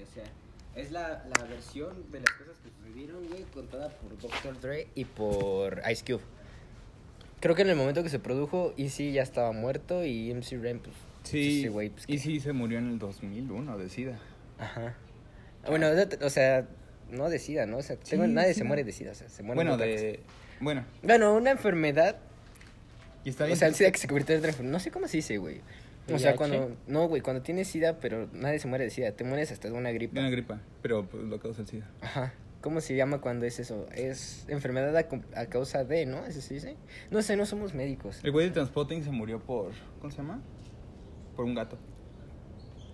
güey. O sea, es la, la versión de las cosas que sucedieron, güey, contada por Dr. Dre y por Ice Cube. Creo que en el momento que se produjo, Easy ya estaba muerto y MC Ren, pues. Sí, ese güey, pues, y que- sí se murió en el 2001 de SIDA. Ajá. Bueno, o sea, o no de SIDA, ¿no? O sea, tengo- Sí, nadie sí. se muere de SIDA, o sea, se muere Bueno, de... Bueno. Bueno, una enfermedad. y está O bien. sea, el SIDA que se convirtió en otra enfermedad. No sé cómo se dice, güey. O sea, cuando. No, güey, cuando tienes SIDA, pero nadie se muere de SIDA. Te mueres hasta de una de gripa. una gripa, pero pues, lo causa el SIDA. Ajá. ¿Cómo se llama cuando es eso? Es enfermedad a, a causa de, ¿no? ¿Eso se dice? No sé, no somos médicos. El güey de Transpotting se murió por... ¿Cómo se llama? Por un gato.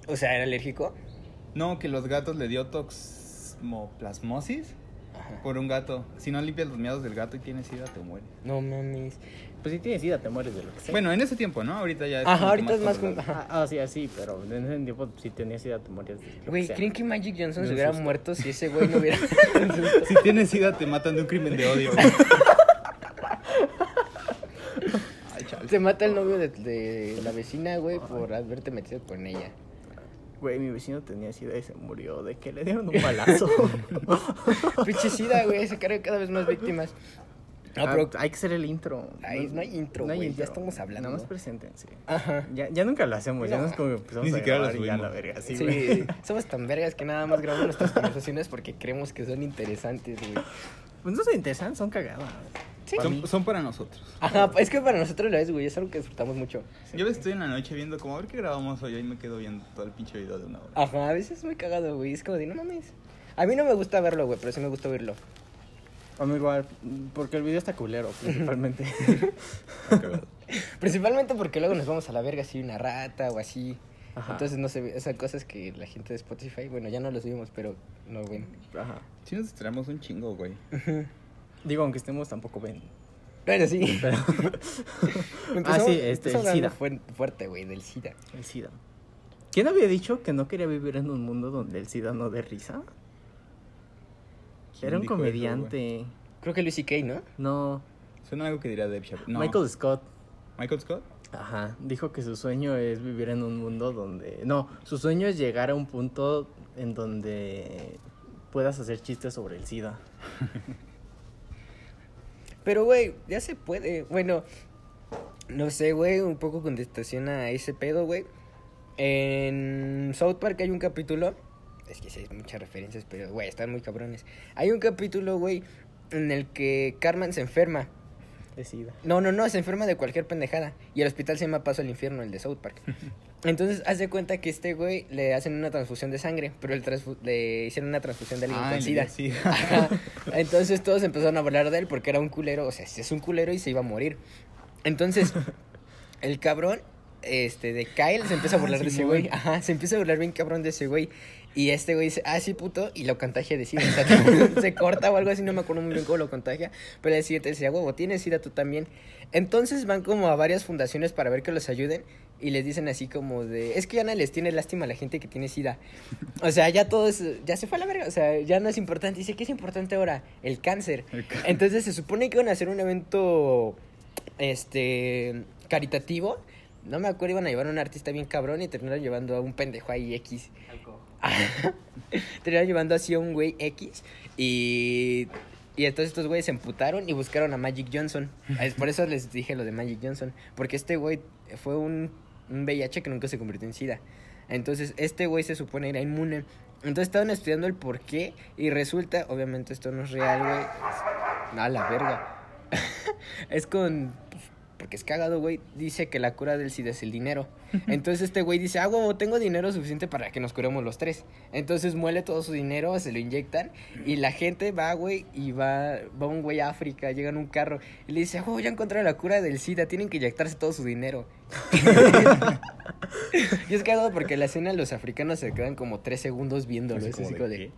O sea, ¿era alérgico? No, que los gatos le dio toxoplasmosis Ajá. por un gato. Si no limpias los miados del gato y tienes SIDA, te muere. No mames. Pues si tienes sida, te mueres de lo que sea. Bueno, en ese tiempo, ¿no? Ahorita ya es Ajá, que ahorita es más con- Ah, ah, sí, así, pero en ese tiempo si tenías sida te morías de lo que Güey, sea. ¿creen que Magic Johnson se hubiera susto. muerto si ese güey no hubiera... Si tienes SIDA, te matan de un crimen de odio. güey. Ay, chale. Se mata el novio de, de la vecina, güey, por haberte metido con ella. Güey, mi vecino tenía sida y se murió de que le dieron un balazo. Pinche sida, güey, se carga cada vez más víctimas. No, Ah, pero... hay que hacer el intro. Ay, no hay intro, güey, ya estamos hablando. Nada más preséntense. Ajá. Ya, ya nunca lo hacemos, ya No. no es como que empezamos Ni a siquiera lo grabar y ya la verga. Sí, Sí, somos tan vergas que nada más grabamos nuestras conversaciones porque creemos que son interesantes, güey. Pues no son interesantes, son cagadas. Sí. Para. Son, son para nosotros. Ajá, es que para nosotros lo es, güey, es algo que disfrutamos mucho. Yo ves, estoy en la noche viendo como a ver qué grabamos hoy y me quedo viendo todo el pinche video de una hora. Ajá, a veces es muy cagado, güey, es como de, no mames. A mí no me gusta verlo, güey, pero sí me gusta oírlo. A mí igual, porque el video está culero, principalmente. Principalmente porque luego nos vamos a la verga si hay una rata o así. Ajá. Entonces no o sea, cosas que la gente de Spotify, bueno, ya no lo subimos, pero no ven. Ajá. Si nos distraemos un chingo, güey. Digo, aunque estemos tampoco ven. Bueno, sí. Pero Ah, sí, este, el SIDA. fuerte, güey, del SIDA. el SIDA. ¿Quién había dicho que no quería vivir en un mundo donde el SIDA no dé risa? ¿Quién Era un eso, comediante. Creo que Luis C.K., ¿no? no, Suena algo que diría Dave Chappelle. No. Michael Scott. Michael Scott. Ajá, dijo que su sueño es vivir en un mundo donde... No, su sueño es llegar a un punto en donde puedas hacer chistes sobre el SIDA. Pero, güey, ya se puede. Bueno, no sé, güey, un poco contestación a ese pedo, güey. En South Park hay un capítulo. Es que sí, hay muchas referencias, pero, güey, están muy cabrones. Hay un capítulo, güey, en el que Carmen se enferma. De SIDA. No, no, no, se enferma de cualquier pendejada. Y el hospital se llama Paso al Infierno, el de South Park. Entonces, haz de cuenta que este güey le hacen una transfusión de sangre, pero el le hicieron una transfusión de alguien Ah, con SIDA. Entonces todos empezaron a hablar de él porque era un culero, o sea, es un culero y se iba a morir. Entonces, el cabrón, este, de Kyle se empieza a Ah, burlar de ese güey. Ajá, se empieza a burlar bien cabrón de ese güey. Y este güey dice, ah, sí, puto, y lo contagia de SIDA. O sea, se corta o algo así, no me acuerdo muy bien cómo lo contagia. Pero el siguiente decía, huevo, tienes SIDA tú también. Entonces van como a varias fundaciones para ver que los ayuden. Y les dicen así como de, es que ya no les tiene lástima a la gente que tiene SIDA. O sea, ya todo es, ya se fue a la verga. O sea, ya no es importante. Dice, ¿qué es importante ahora? El cáncer. El cáncer. Entonces se supone que iban a hacer un evento, este, caritativo. No me acuerdo, iban a llevar a un artista bien cabrón y terminaron llevando a un pendejo ahí X. terminaron llevando así a un güey X y... Y entonces estos güeyes se emputaron y buscaron a Magic Johnson. Es por eso les dije lo de Magic Johnson. Porque este güey fue un, un VIH que nunca se convirtió en SIDA. Entonces este güey se supone era inmune. Entonces estaban estudiando el por qué y resulta, obviamente esto no es real, güey. A la verga. es con... Porque es cagado, güey. Dice que la cura del SIDA es el dinero. Entonces este güey dice, ah, huevo, tengo dinero suficiente para que nos curemos los tres. Entonces muele todo su dinero, se lo inyectan. Y la gente va, güey, y va, va un güey a África, llega en un carro. Y le dice, ah, huevo, ya encontraron la cura del SIDA, tienen que inyectarse todo su dinero. y es cagado porque la escena los africanos se quedan como tres segundos viéndolo. Así Es como así de, como de, ¿qué?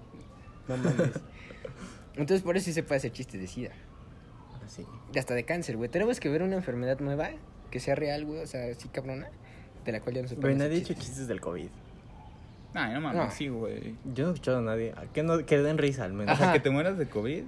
no mames. Entonces por eso sí se puede hacer chistes de SIDA. Así. Y hasta de cáncer, güey. Tenemos que ver una enfermedad nueva que sea real, güey. O sea, sí cabrona. De la cual ya no se Güey, pueden nadie ha hacer dicho chistes. chistes del COVID. Ay, no mames, No. sí, güey. Yo no he escuchado a nadie. ¿A Que, no, que den risa al menos. O sea, Ajá. que te mueras de COVID.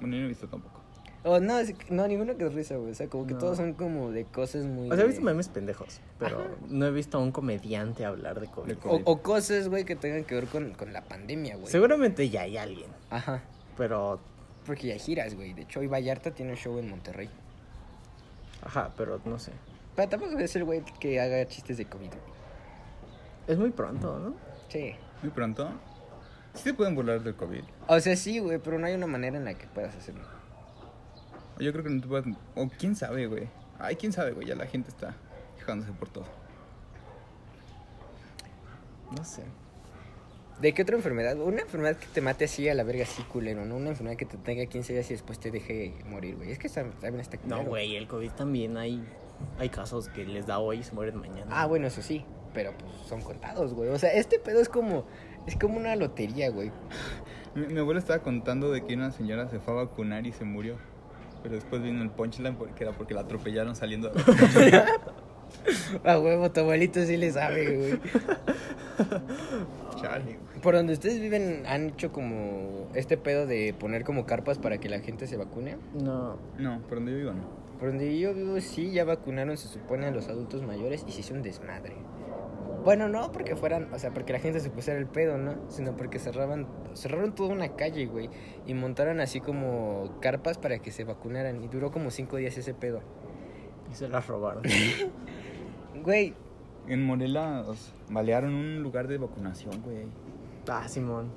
Bueno, yo no he visto tampoco. Oh, no, es- no, ninguno que es risa, güey. O sea, como que No. todos son como de cosas muy. O sea, he visto memes pendejos, pero no he visto a un comediante hablar de COVID. De o, COVID. o cosas, güey, que tengan que ver con, con la pandemia, güey. Seguramente ya hay alguien, Ajá. pero... Porque ya giras, güey. De hecho, hoy Vallarta tiene un show en Monterrey. Ajá, pero no sé. Pero tampoco es el güey que haga chistes de COVID. güey. Es muy pronto, ¿no? Sí. Muy pronto. Sí se pueden burlar del COVID. O sea, sí, güey, pero no hay una manera en la que puedas hacerlo. Yo creo que no te puedes... O quién sabe, güey. Ay, quién sabe, güey. Ya la gente está quejándose por todo. No sé. ¿De qué otra enfermedad? Una enfermedad que te mate así a la verga, así culero, ¿no? Una enfermedad que te tenga 15 días y después te deje morir, güey. Es que también está culero. No, güey, el COVID también hay... Hay casos que les da hoy y se mueren mañana. Ah, bueno, eso sí. Pero pues son contados, güey. O sea, este pedo es como. Es como una lotería, güey. Mi, mi abuelo estaba contando de que una señora se fue a vacunar y se murió. Pero después vino el punchline porque era porque la atropellaron saliendo de la A huevo, tu abuelito sí le sabe, güey. Chale, güey. Por donde ustedes viven, ¿han hecho como este pedo de poner como carpas para que la gente se vacune? No. No, por donde yo vivo no. Por donde yo vivo, sí, ya vacunaron, se supone, a los adultos mayores y se hizo un desmadre. Bueno, no porque fueran, o sea, porque la gente se pusiera el pedo, ¿no? Sino porque cerraban, cerraron toda una calle, güey. Y montaron así como carpas para que se vacunaran. Y duró como cinco días ese pedo. Y se las robaron. Güey, En Morelos balearon un lugar de vacunación, güey. ah, Simón.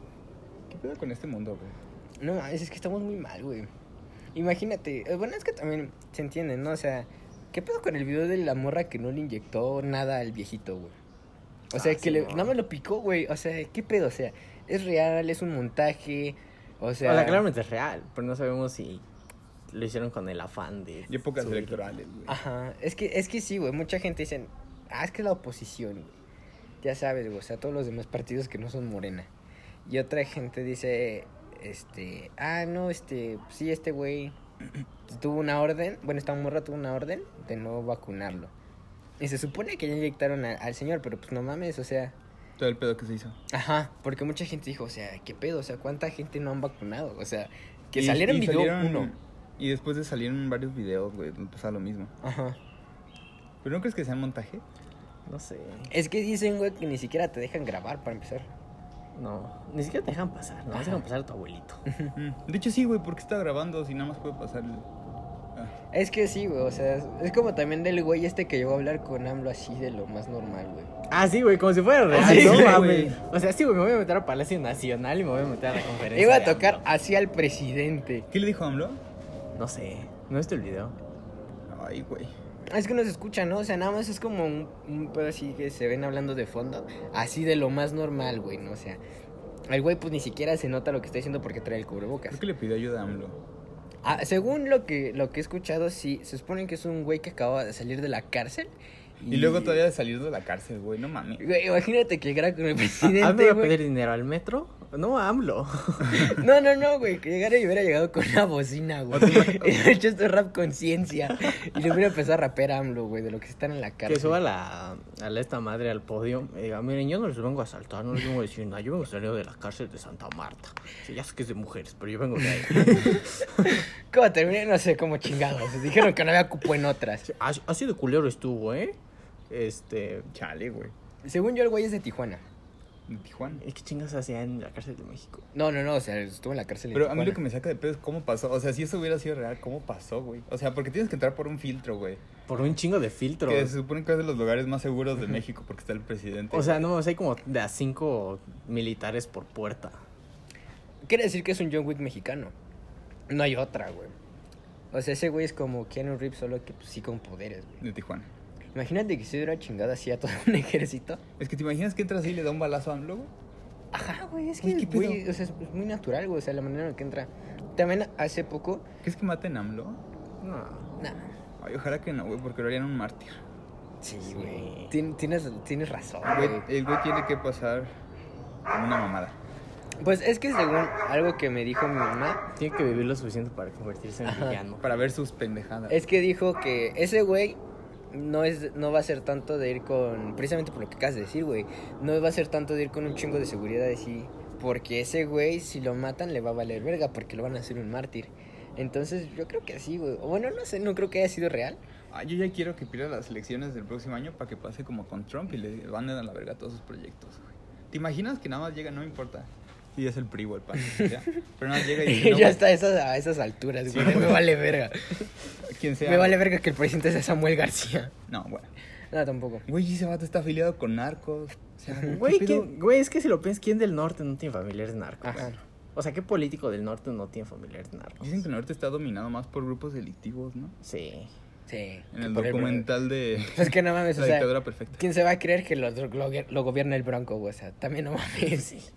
¿Qué pedo con este mundo, güey? no, es, es que estamos muy mal, güey. Imagínate, eh, bueno, es que también se entiende, ¿no? O sea, ¿qué pedo con el video de la morra que no le inyectó nada al viejito, güey? O sea, Ah, que le, Simón. no me lo picó, güey. O sea, ¿qué pedo? O sea, es real, es un montaje. O sea, O sea, claramente es real, pero no sabemos si lo hicieron con el afán de... Y épocas subir. electorales, güey. Ajá, es que, es que sí, güey. Mucha gente dice, ah, es que es la oposición, güey. Ya sabes, güey. O sea, todos los demás partidos que no son morena. Y otra gente dice, este, ah, no, este, sí, este güey tuvo una orden. Bueno, esta morra tuvo una orden de no vacunarlo. Y se supone que ya inyectaron a- al señor, pero pues no mames, o sea. Todo el pedo que se hizo. Ajá, porque mucha gente dijo, o sea, ¿qué pedo? O sea, ¿cuánta gente no han vacunado? O sea, que Y- saliera en video salieron- uno. Y después de salir en varios videos, güey, pasaba lo mismo. Ajá. ¿Pero no crees que sea montaje? No sé. Es que dicen, güey, que ni siquiera te dejan grabar para empezar. No, ni siquiera te dejan pasar, no Ajá. dejan pasar a tu abuelito. De hecho, sí, güey, porque está grabando si nada más puede pasar el... Ah. Es que sí, güey, o sea, es, es como también del güey este que llegó a hablar con AMLO así de lo más normal, güey. Ah, sí, güey, como si fuera real, sí, no güey. mames. O sea, sí, güey, me voy a meter a Palacio Nacional y me voy a meter a la conferencia. Iba a tocar AMLO. así al presidente. ¿Qué le dijo AMLO? No sé, no viste el video. Ay, güey. Es que no se escucha, ¿no? O sea, nada más es como un, un pedo así que se ven hablando de fondo. Así de lo más normal, güey, ¿no? O sea, el güey pues ni siquiera se nota lo que está diciendo porque trae el cubrebocas. Creo que le pidió ayuda a AMLO. Ah, según lo que, lo que he escuchado, sí, se supone que es un güey que acaba de salir de la cárcel. Y, luego todavía de salir de la cárcel, güey, no mames. Güey, imagínate que llegara con el ¿A presidente, me va a pedir dinero al metro? No, a AMLO. No, no, no, güey, que llegara y hubiera llegado con una bocina, güey. Y hubiera hecho este rap conciencia. Y le hubiera empezado a rapear a AMLO, güey, de lo que están en la cárcel. Que suba la, a la esta madre al podio y diga, miren, yo no les vengo a asaltar, no les vengo a decir nada, yo vengo salido de la cárcel de Santa Marta. Sí, ya sé que es de mujeres, pero yo vengo de ahí. ¿Cómo terminé? No sé cómo chingados. Dijeron que no había cupo en otras. así de culero estuvo, ¿eh? Este... Chale, güey. Según yo, el güey es de Tijuana. De Tijuana. ¿Y qué chingas hacía en la cárcel de México? No, no, no, o sea, estuvo en la cárcel de Pero a mí lo que me saca de pedo es cómo pasó. O sea, si eso hubiera sido real, ¿cómo pasó, güey? O sea, porque tienes que entrar por un filtro, güey. Por un chingo de filtros. Que se supone que es de los lugares más seguros de México porque está el presidente. O sea, no, o sea, hay como de a cinco militares por puerta. Quiere decir que es un John Wick mexicano. No hay otra, güey. O sea, ese güey es como Keanu Reeves, solo que pues, sí con poderes, güey. De Tijuana. Imagínate que se hubiera chingado así a todo un ejército. Es que te imaginas que entras ahí y le da un balazo a AMLO, güey. Ajá, güey, es que Güey, el ¿qué güey, pedo? o sea, es muy natural, güey, o sea, la manera en la que entra. También hace poco, ¿Crees que maten a AMLO? No. nah, Ay, ojalá que no, güey, porque lo harían un mártir. sí, Sí. güey, tien- tienes, tienes razón, Güey, el güey tiene que pasar como una mamada. Pues es que según algo que me dijo mi mamá, Tiene que vivir lo suficiente para convertirse en villano. Para ver sus pendejadas. es que dijo que ese güey no es no va a ser tanto de ir con precisamente por lo que acabas de decir, güey. No va a ser tanto de ir con un chingo de seguridad así, porque ese güey si lo matan le va a valer verga porque lo van a hacer un mártir. Entonces, yo creo que sí, güey. Bueno, no sé, no creo que haya sido real. Ah, yo ya quiero que pierda las elecciones del próximo año para que pase como con Trump y le manden a la verga todos sus proyectos, güey. ¿Te imaginas que nada más llega, no importa? Si es el PRI el PAN, pero nada más llega y dice, no, ya está a esas, a esas alturas, güey. me vale verga. quien sea. Me vale verga que el presidente sea Samuel García. No, bueno. No, tampoco. Güey, ese vato está afiliado con narcos. O sea, ¿qué Güey? ¿quién- güey, es que si lo piensas, ¿quién del norte no tiene familiares narcos? Ajá. O sea, ¿qué político del norte no tiene familiares narcos? Dicen que el norte está dominado más por grupos delictivos, ¿no? Sí. Sí. En el documental de es que no mames, La o sea, dictadura perfecta. ¿quién se va a creer que lo, lo, lo gobierna el Bronco, güey? O sea, también no mames.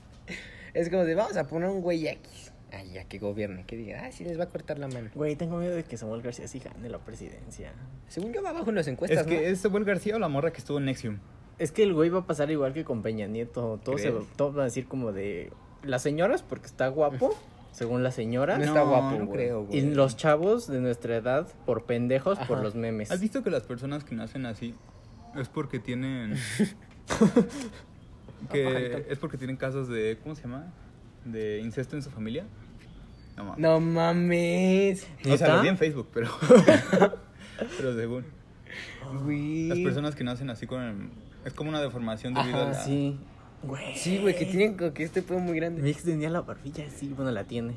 Es como de, vamos a poner un güey X. Ay, ya que gobierne, que diga, ah, sí les va a cortar la mano. Güey, tengo miedo de que Samuel García sí gane la presidencia. Según yo va abajo en las Es encuestas, que ¿no? es Samuel García o la morra que estuvo en Nexium. Es que el güey va a pasar igual que con Peña Nieto. Se, ¿Crees? todos van a decir como de... Las señoras porque está guapo, según las señoras. No está guapo, no güey. creo, güey. Y los chavos de nuestra edad por pendejos por los memes. ¿Has visto que las personas que nacen así es porque tienen que es porque tienen casos de ¿cómo se llama? de incesto en su familia? No mames. No mames. O sea, lo vi en Facebook, pero pero según Güey. las personas que nacen así con es como una deformación debido Ajá, a la Sí. Güey. Sí, güey, que tienen como que este pedo muy grande. Mi ex tenía la barbilla así, bueno, la tiene.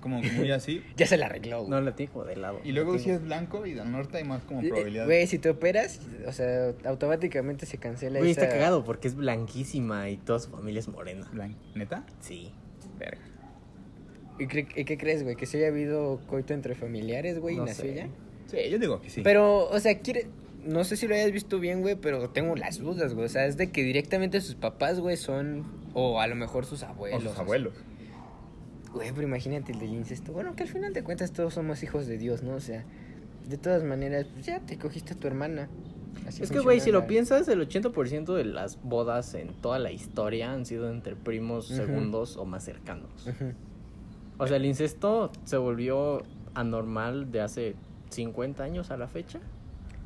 Como muy así. Ya se la arregló, güey. No, la tiene como de lado. Y luego si es blanco y del norte hay más como Eh, probabilidad. Güey, si te operas, o sea, automáticamente se cancela Güey, esa... está cagado porque es blanquísima y toda su familia es morena. Blan- ¿Neta? Sí. Verga. ¿Y, cre- y qué crees, güey? ¿Que se haya habido coito entre familiares, güey, No y nació sé. ya? Sí, yo digo que sí. Pero, o sea, quiere... No sé si lo hayas visto bien, güey, pero tengo las dudas, güey. O sea, es de que directamente sus papás, güey, son... O a lo mejor sus o abuelos. sus abuelos. Güey, pero imagínate el del incesto. Bueno, que al final de cuentas todos somos hijos de Dios, ¿no? O sea, de todas maneras, pues ya te cogiste a tu hermana. Así Es que, güey, si lo la- piensas, el 80% de las bodas en toda la historia han sido entre primos segundos o más cercanos. O sea, el incesto se volvió anormal de hace 50 años a la fecha.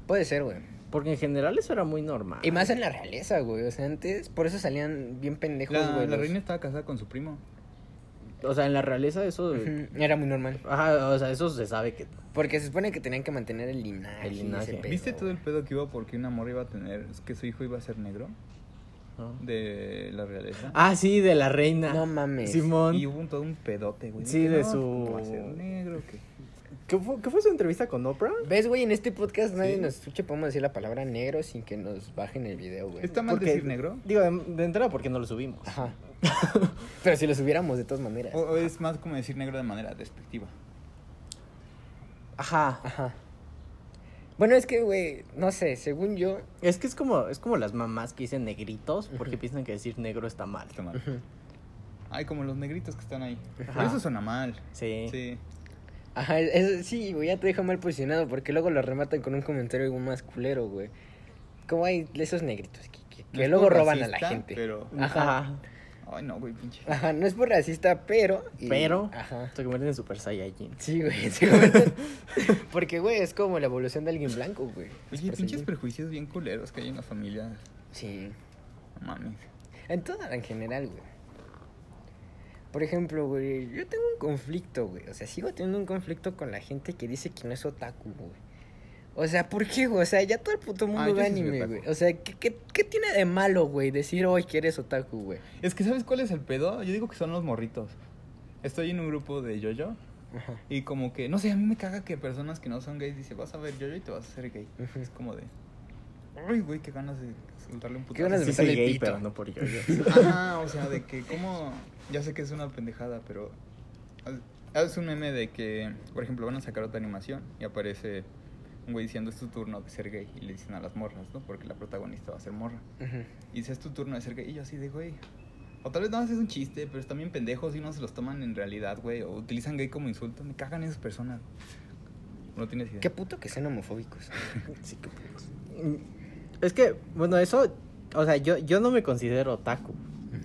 Puede ser, güey. Porque en general eso era muy normal. Y más en la realeza, güey. O sea, antes, por eso salían bien pendejos, La, güey. la los- reina estaba casada con su primo. O sea, en la realeza eso... Era muy normal. Ajá, o sea, eso se sabe que... Porque se supone que tenían que mantener el linaje. El y linaje. ese pedo, ¿Viste todo el pedo que iba porque una morra iba a tener, que su hijo iba a ser negro? ¿no? De la realeza. Ah, sí, de la reina. No mames. Simón. Y hubo un, todo un pedote, güey. Sí, de no, su- ¿cómo va a ser negro? que ¿Qué fue, qué fue su entrevista con Oprah? ¿Ves, güey? En este podcast nadie Sí. nos escucha. Podemos decir la palabra negro sin que nos bajen el video, güey. ¿Está mal Porque- decir negro? Digo, de, de entrada porque no lo subimos. Ajá. Pero si lo subiéramos de todas maneras. O, o es más como decir negro de manera despectiva? Ajá. Ajá. Bueno, es que, güey, no sé, según yo. Es que es como, es como las mamás que dicen negritos porque piensan que decir negro está mal. Está mal. Ay, como los negritos que están ahí. Ajá. Eso suena mal. Sí. Sí. Ajá, es- sí, güey, ya te deja mal posicionado porque luego lo rematan con un comentario más culero, güey. Como hay esos negritos que, que- que No es luego roban a la gente. Pero. Ajá. Ay, no, güey, pinche. Ajá, no es por racista, pero. y- Pero Ajá. se convierten en Super Saiyajin. Sí, güey. se convierten- Porque, güey, es como la evolución de alguien blanco, güey. Es Oye, pinches prejuicios bien culeros que hay en la familia. Sí. No mames. En toda, en general, güey. Por ejemplo, güey, yo tengo un conflicto, güey. O sea, sigo teniendo un conflicto con la gente que dice que no es otaku, güey. O sea, ¿por qué, güey? O sea, ya todo el puto mundo Ah, yo ve anime, güey. O sea, ¿qué, qué, qué tiene de malo, güey, decir hoy que eres otaku, güey? Es que, ¿sabes cuál es el pedo? Yo digo que son los morritos. Estoy en un grupo de yo-yo. Ajá. Y como que, no sé, a mí me caga que personas que no son gays dicen, vas a ver yo-yo y te vas a hacer gay. Es como de, ay, güey, qué ganas de soltarle un putazo. Qué ganas de Sí soy gay, pito. pero no por yo. Ajá, o sea, de que como, ya sé que es una pendejada, pero es un meme de que, por ejemplo, van a sacar otra animación y aparece un güey diciendo es tu turno de ser gay y le dicen a las morras, ¿no? Porque la protagonista va a ser morra. Y dice es tu turno de ser gay y yo así de, güey. O tal vez nada más es un chiste, pero están bien pendejos y no se los toman en realidad, güey. O utilizan gay como insulto. Me cagan esas personas. No tienes idea. Qué puto que sean homofóbicos. Sí, qué putos. Es que, bueno, eso, o sea, yo, yo no me considero otaku,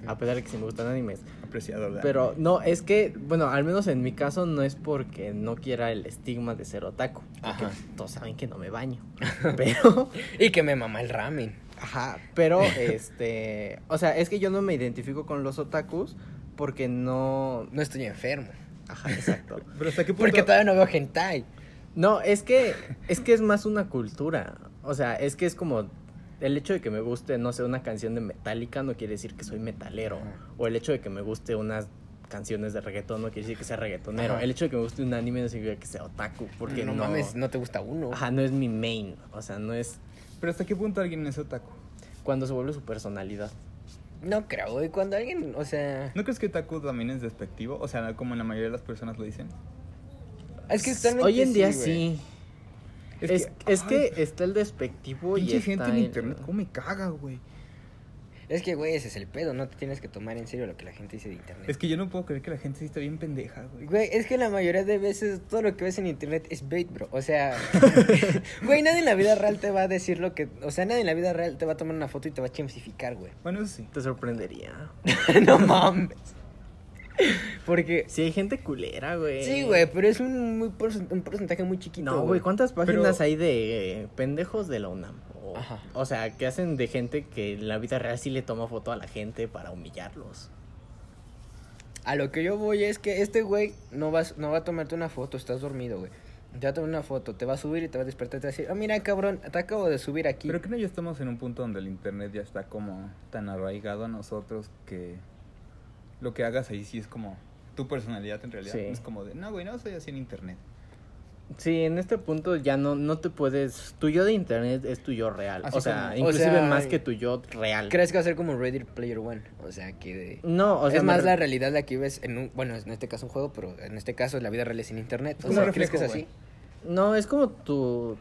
a pesar de que sí me gustan animes. Apreciador de Pero anime. no, es que, bueno, al menos en mi caso no es porque no quiera el estigma de ser otaku. Ajá. todos saben que no me baño. Pero, Y que me mama el ramen. ajá, pero, este, o sea, es que yo no me identifico con los otakus porque no, No estoy enfermo. Ajá, exacto. Pero hasta qué punto... Porque todavía no veo hentai. No, es que es que es más una cultura. O sea, es que es como el hecho de que me guste, no sé, una canción de Metallica no quiere decir que soy metalero. Ajá. O el hecho de que me guste unas canciones de reggaetón no quiere decir que sea reggaetonero. Ajá. El hecho de que me guste un anime no significa que sea otaku. Porque no, no, mames, no te gusta uno. Ajá, no es mi main. O sea, no es Pero hasta qué punto alguien es otaku. cuando se vuelve su personalidad. No creo, güey. Cuando alguien, o sea. ¿No crees que otaku también es despectivo? O sea, como la mayoría de las personas lo dicen. Es que Hoy en día sí. Es, es que, ay, está el despectivo y está gente en el- internet, ¿cómo me caga, güey? Es que, güey, ese es el pedo. No te tienes que tomar en serio lo que la gente dice de internet. Es que yo no puedo creer que la gente sí está bien pendeja, güey. Güey, es que la mayoría de veces todo lo que ves en internet es bait, bro. O sea, güey, nadie en la vida real te va a decir lo que. O sea, nadie en la vida real te va a tomar una foto y te va a chimsificar, güey. Bueno, eso sí. Te sorprendería. no mames. Porque. Sí, hay gente culera, güey. Sí, güey, pero es un, muy porcent- un porcentaje muy chiquito. No, güey, ¿cuántas páginas Pero- hay de eh, pendejos de la UNAM? O, Ajá. o sea, que hacen de gente que en la vida real sí le toma foto a la gente para humillarlos. A lo que yo voy es que este güey no, vas, no va a tomarte una foto, estás dormido, güey. Te va a tomar una foto, te va a subir y te va a despertar y te va a decir, ah, mira, cabrón, te acabo de subir aquí. Pero que no ya estamos en un punto donde el internet ya está como tan arraigado a nosotros que lo que hagas ahí sí es como tu personalidad en realidad. Sí. Es como de, no, güey, no soy así en internet. Sí, en este punto ya no, no te puedes... Tu yo de internet es tu yo real. Así o sea, como- inclusive o sea, más que tu yo real. ¿Crees que va a ser como Ready Player One? O sea, que... de- No, o sea... es más re- la realidad la que ves en un... Bueno, en este caso un juego, pero en este caso la vida real es sin internet. O sea, un ¿crees que es reflejo, así? No, es como tu...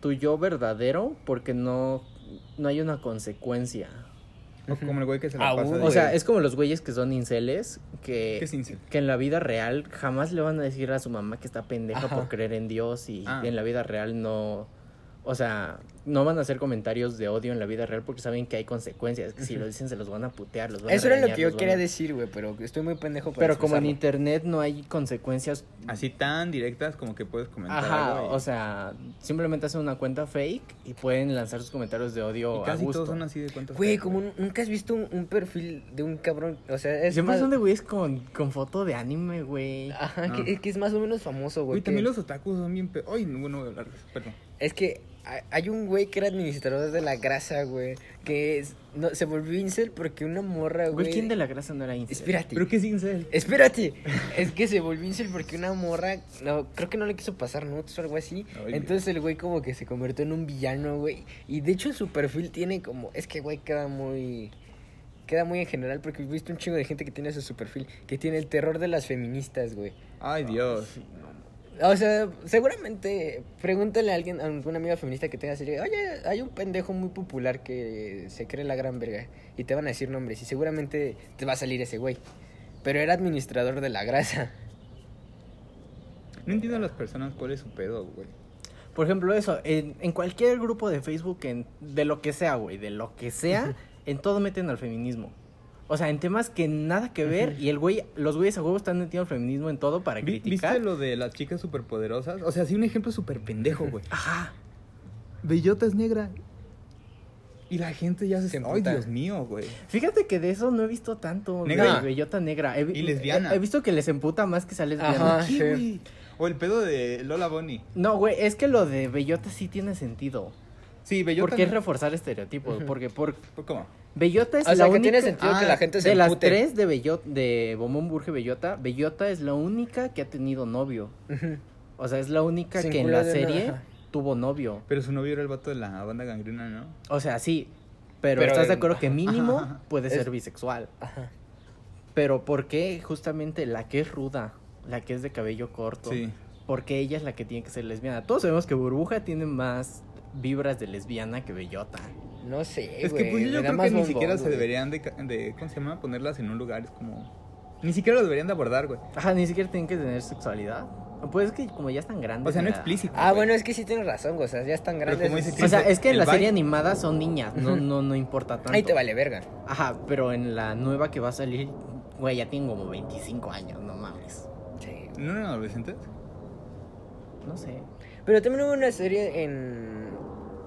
Tu yo verdadero porque no, no hay una consecuencia. Como el güey que se la Ah, pasa de- O sea, es como los güeyes que son inceles, que, ¿Qué es incel? que en la vida real jamás le van a decir a su mamá que está pendeja Ajá. por creer en Dios y Ah. en la vida real no... O sea, no van a hacer comentarios de odio en la vida real porque saben que hay consecuencias, que si lo dicen se los van a putear, los van a Eso era lo regañar, que yo quería a- decir, güey, pero estoy muy pendejo para Pero como en internet no hay consecuencias Así tan directas como que puedes comentar Ajá, algo y- o sea, simplemente hacen una cuenta fake y pueden lanzar sus comentarios de odio y casi a gusto. todos son así de cuentas. Güey, como un- nunca has visto un, un perfil de un cabrón, o sea, es Siempre más... son de güeyes con, con foto de anime, güey. Ajá, Ah. que, que es más o menos famoso, güey. Güey, también que- los otakus son bien... Pe... Ay, no, bueno, voy a hablar de eso, perdón. Es que hay- un güey que era administrador de la grasa, güey, que es- no, se volvió incel porque una morra, güey... ¿quién de la grasa no era incel? Espérate. ¿Pero qué es incel? Espérate, es que se volvió incel porque una morra, no, creo que no le quiso pasar nudes o algo así. Ay, Entonces el güey como que se convirtió en un villano, güey. Y de hecho su perfil tiene como, es que güey queda muy, queda muy en general porque he visto un chingo de gente que tiene ese su perfil, que tiene el terror de las feministas, güey. Ay, Dios. O sea, seguramente pregúntale a alguien, a alguna amiga feminista que tenga serie, oye, hay un pendejo muy popular que se cree la gran verga y te van a decir nombres y seguramente te va a salir ese güey. Pero era administrador de la grasa. No entiendo a las personas cuál es su pedo, güey. Por ejemplo, eso, en, en cualquier grupo de Facebook, en, de lo que sea, güey, de lo que sea, en todo meten al feminismo. O sea, en temas que nada que ver, y el güey, los güeyes a huevo están metiendo al feminismo en todo para criticar. ¿Viste lo de las chicas superpoderosas? O sea, sí, un ejemplo súper pendejo, güey. Ajá. Bellota es negra. Y la gente ya se... Ay. Dios mío, güey. Fíjate que de eso no he visto tanto. Negra. De bellota negra. He, Y lesbiana. He, he visto que les emputa más que sea lesbiana. Ajá. ¿Qué, sí. güey? O el pedo de Lola Bonnie. No, güey, es que lo de bellota sí tiene sentido. Sí, Bellota... Porque es no- reforzar estereotipos. Porque por ¿Cómo? Bellota es O sea, que tiene sentido que Ah, la gente se de las tres de Bellota, de Bomón Burge Bellota, Bellota es la única que ha tenido novio. O sea, es la única Sin que en la serie nada. tuvo novio. Pero su novio era el vato de la banda gangrena, ¿no? O sea, sí. Pero, Pero estás de acuerdo que mínimo ajá. puede Es- ser bisexual. Ajá. Pero ¿por qué justamente la que es ruda, la que es de cabello corto? Sí. Porque ella es la que tiene que ser lesbiana. Todos sabemos que Burbuja tiene más vibras de lesbiana que Bellota. No sé, Es que pues yo da creo que ni siquiera se deberían de, de... ¿Cómo se llama? Ponerlas en un lugar. Es como... Ni siquiera lo deberían de abordar, güey. Ajá, ni siquiera tienen que tener sexualidad. Pues es que como ya están grandes. O sea, no explícito. Ah, güey. bueno, es que sí tienes razón, güey, o sea, ya están grandes. dice O sea, es que en la baile- serie animada son niñas, no, no, no importa tanto. Ahí te vale verga. Ajá, pero en la nueva que va a salir, güey, ya tienen como 25 años, no mames. Sí. ¿No eran adolescentes? No sé. Pero también hubo una serie en...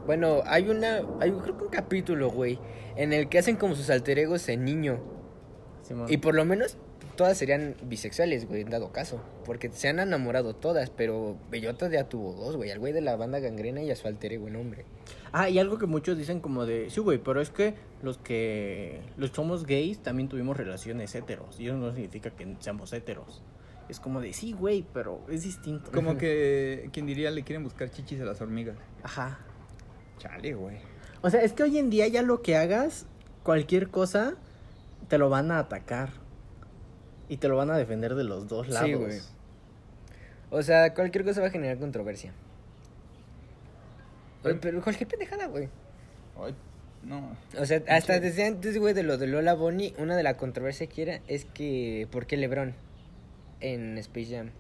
Bueno, hay una... Hay creo que un capítulo, güey, en el que hacen como sus alter egos en niño. Simón. Y por lo menos todas serían bisexuales, güey, en dado caso. Porque se han enamorado todas, pero Bellota ya tuvo dos, güey. Al güey de la banda gangrena y a su alter ego, hombre. Ah, y algo que muchos dicen como de, sí, güey, pero es que los que los somos gays también tuvimos relaciones heteros. Y eso no significa que seamos heteros. Es como de, sí, güey, pero es distinto. Como que, quien diría, le quieren buscar chichis a las hormigas. Ajá. Chale, güey. O sea, es que hoy en día ya lo que hagas, cualquier cosa, te lo van a atacar. Y te lo van a defender de los dos lados. Sí, güey. O sea, cualquier cosa va a generar controversia. Pero, pero cualquier pendejada, güey. Ay, no. O sea, hasta desde antes, güey, de lo de Lola Bonnie, una de la controversia que era es que, ¿por qué LeBron en Space Jam?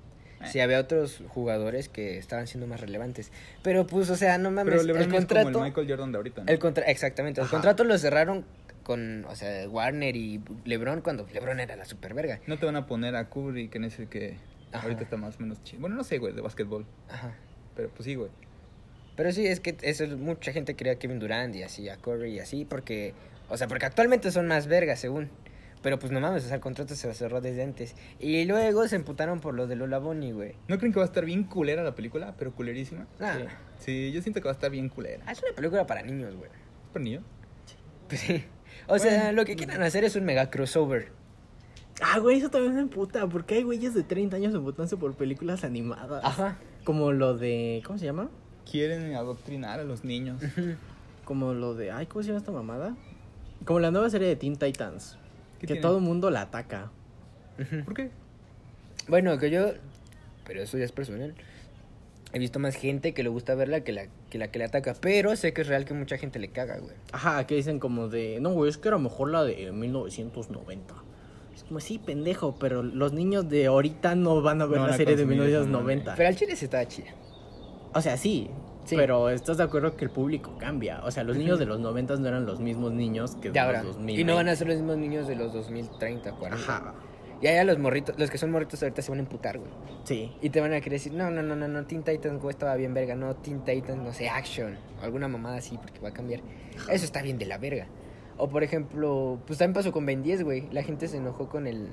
Si había otros jugadores que estaban siendo más relevantes. Pero, pues, o sea, no mames, Pero LeBron el es contrato... como el Michael Jordan de ahorita, ¿no? El contra exactamente, el Ajá. contrato lo cerraron con, o sea, Warner y LeBron cuando LeBron era la super verga. No te van a poner a Curry, que en ese que Ajá. ahorita está más o menos chido. Bueno, no sé, güey, de básquetbol. Ajá. Pero pues sí, güey. Pero sí, es que eso es- mucha gente quería a Kevin Durant y así, a Curry y así, porque, o sea, porque actualmente son más vergas, según. Pero pues no mames, o sea, el contrato se cerró desde antes. Y luego se emputaron por lo de Lola Bonnie, güey. ¿No creen que va a estar bien culera la película? Pero culerísima. Nah. Sí. Sí, yo siento que va a estar bien culera. Ah, es una película para niños, güey. ¿Es para niño? Pues sí. O sea, lo que quieran hacer es un mega crossover. Ah, güey, eso también me emputa. Porque hay güeyes de 30 años emputándose por películas animadas. Ajá. Como lo de. ¿Cómo se llama? Quieren adoctrinar a los niños. Como lo de. Ay, ¿cómo se llama esta mamada? Como la nueva serie de Teen Titans. ¿Qué Que tiene? todo el mundo la ataca. ¿Por qué? Bueno, que yo, pero eso ya es personal. He visto más gente que le gusta verla que la que la que le ataca, pero sé que es real que mucha gente le caga, güey. Ajá, que dicen como de. No, güey, es que era mejor la de 1990. Es como, sí, pendejo, pero los niños de ahorita no van a ver No la serie de consumir esa 1990. Pero al chile sí estaba chida. O sea, sí, Sí. Pero estás de acuerdo que el público cambia. O sea, los niños de los 90 no eran los mismos niños que de ahora. los 2000. Y no van a ser los mismos niños de los 2030, 40. Ajá. Y allá los morritos, los que son morritos ahorita se van a emputar, güey. Sí. Y te van a querer decir, no, no, no, no, no, Teen Titans, güey, estaba bien verga. No, Teen Titans, no sé, Action. O alguna mamada así, porque va a cambiar. Eso está bien de la verga. O por ejemplo, pues también pasó con Ben 10, güey. La gente se enojó con el...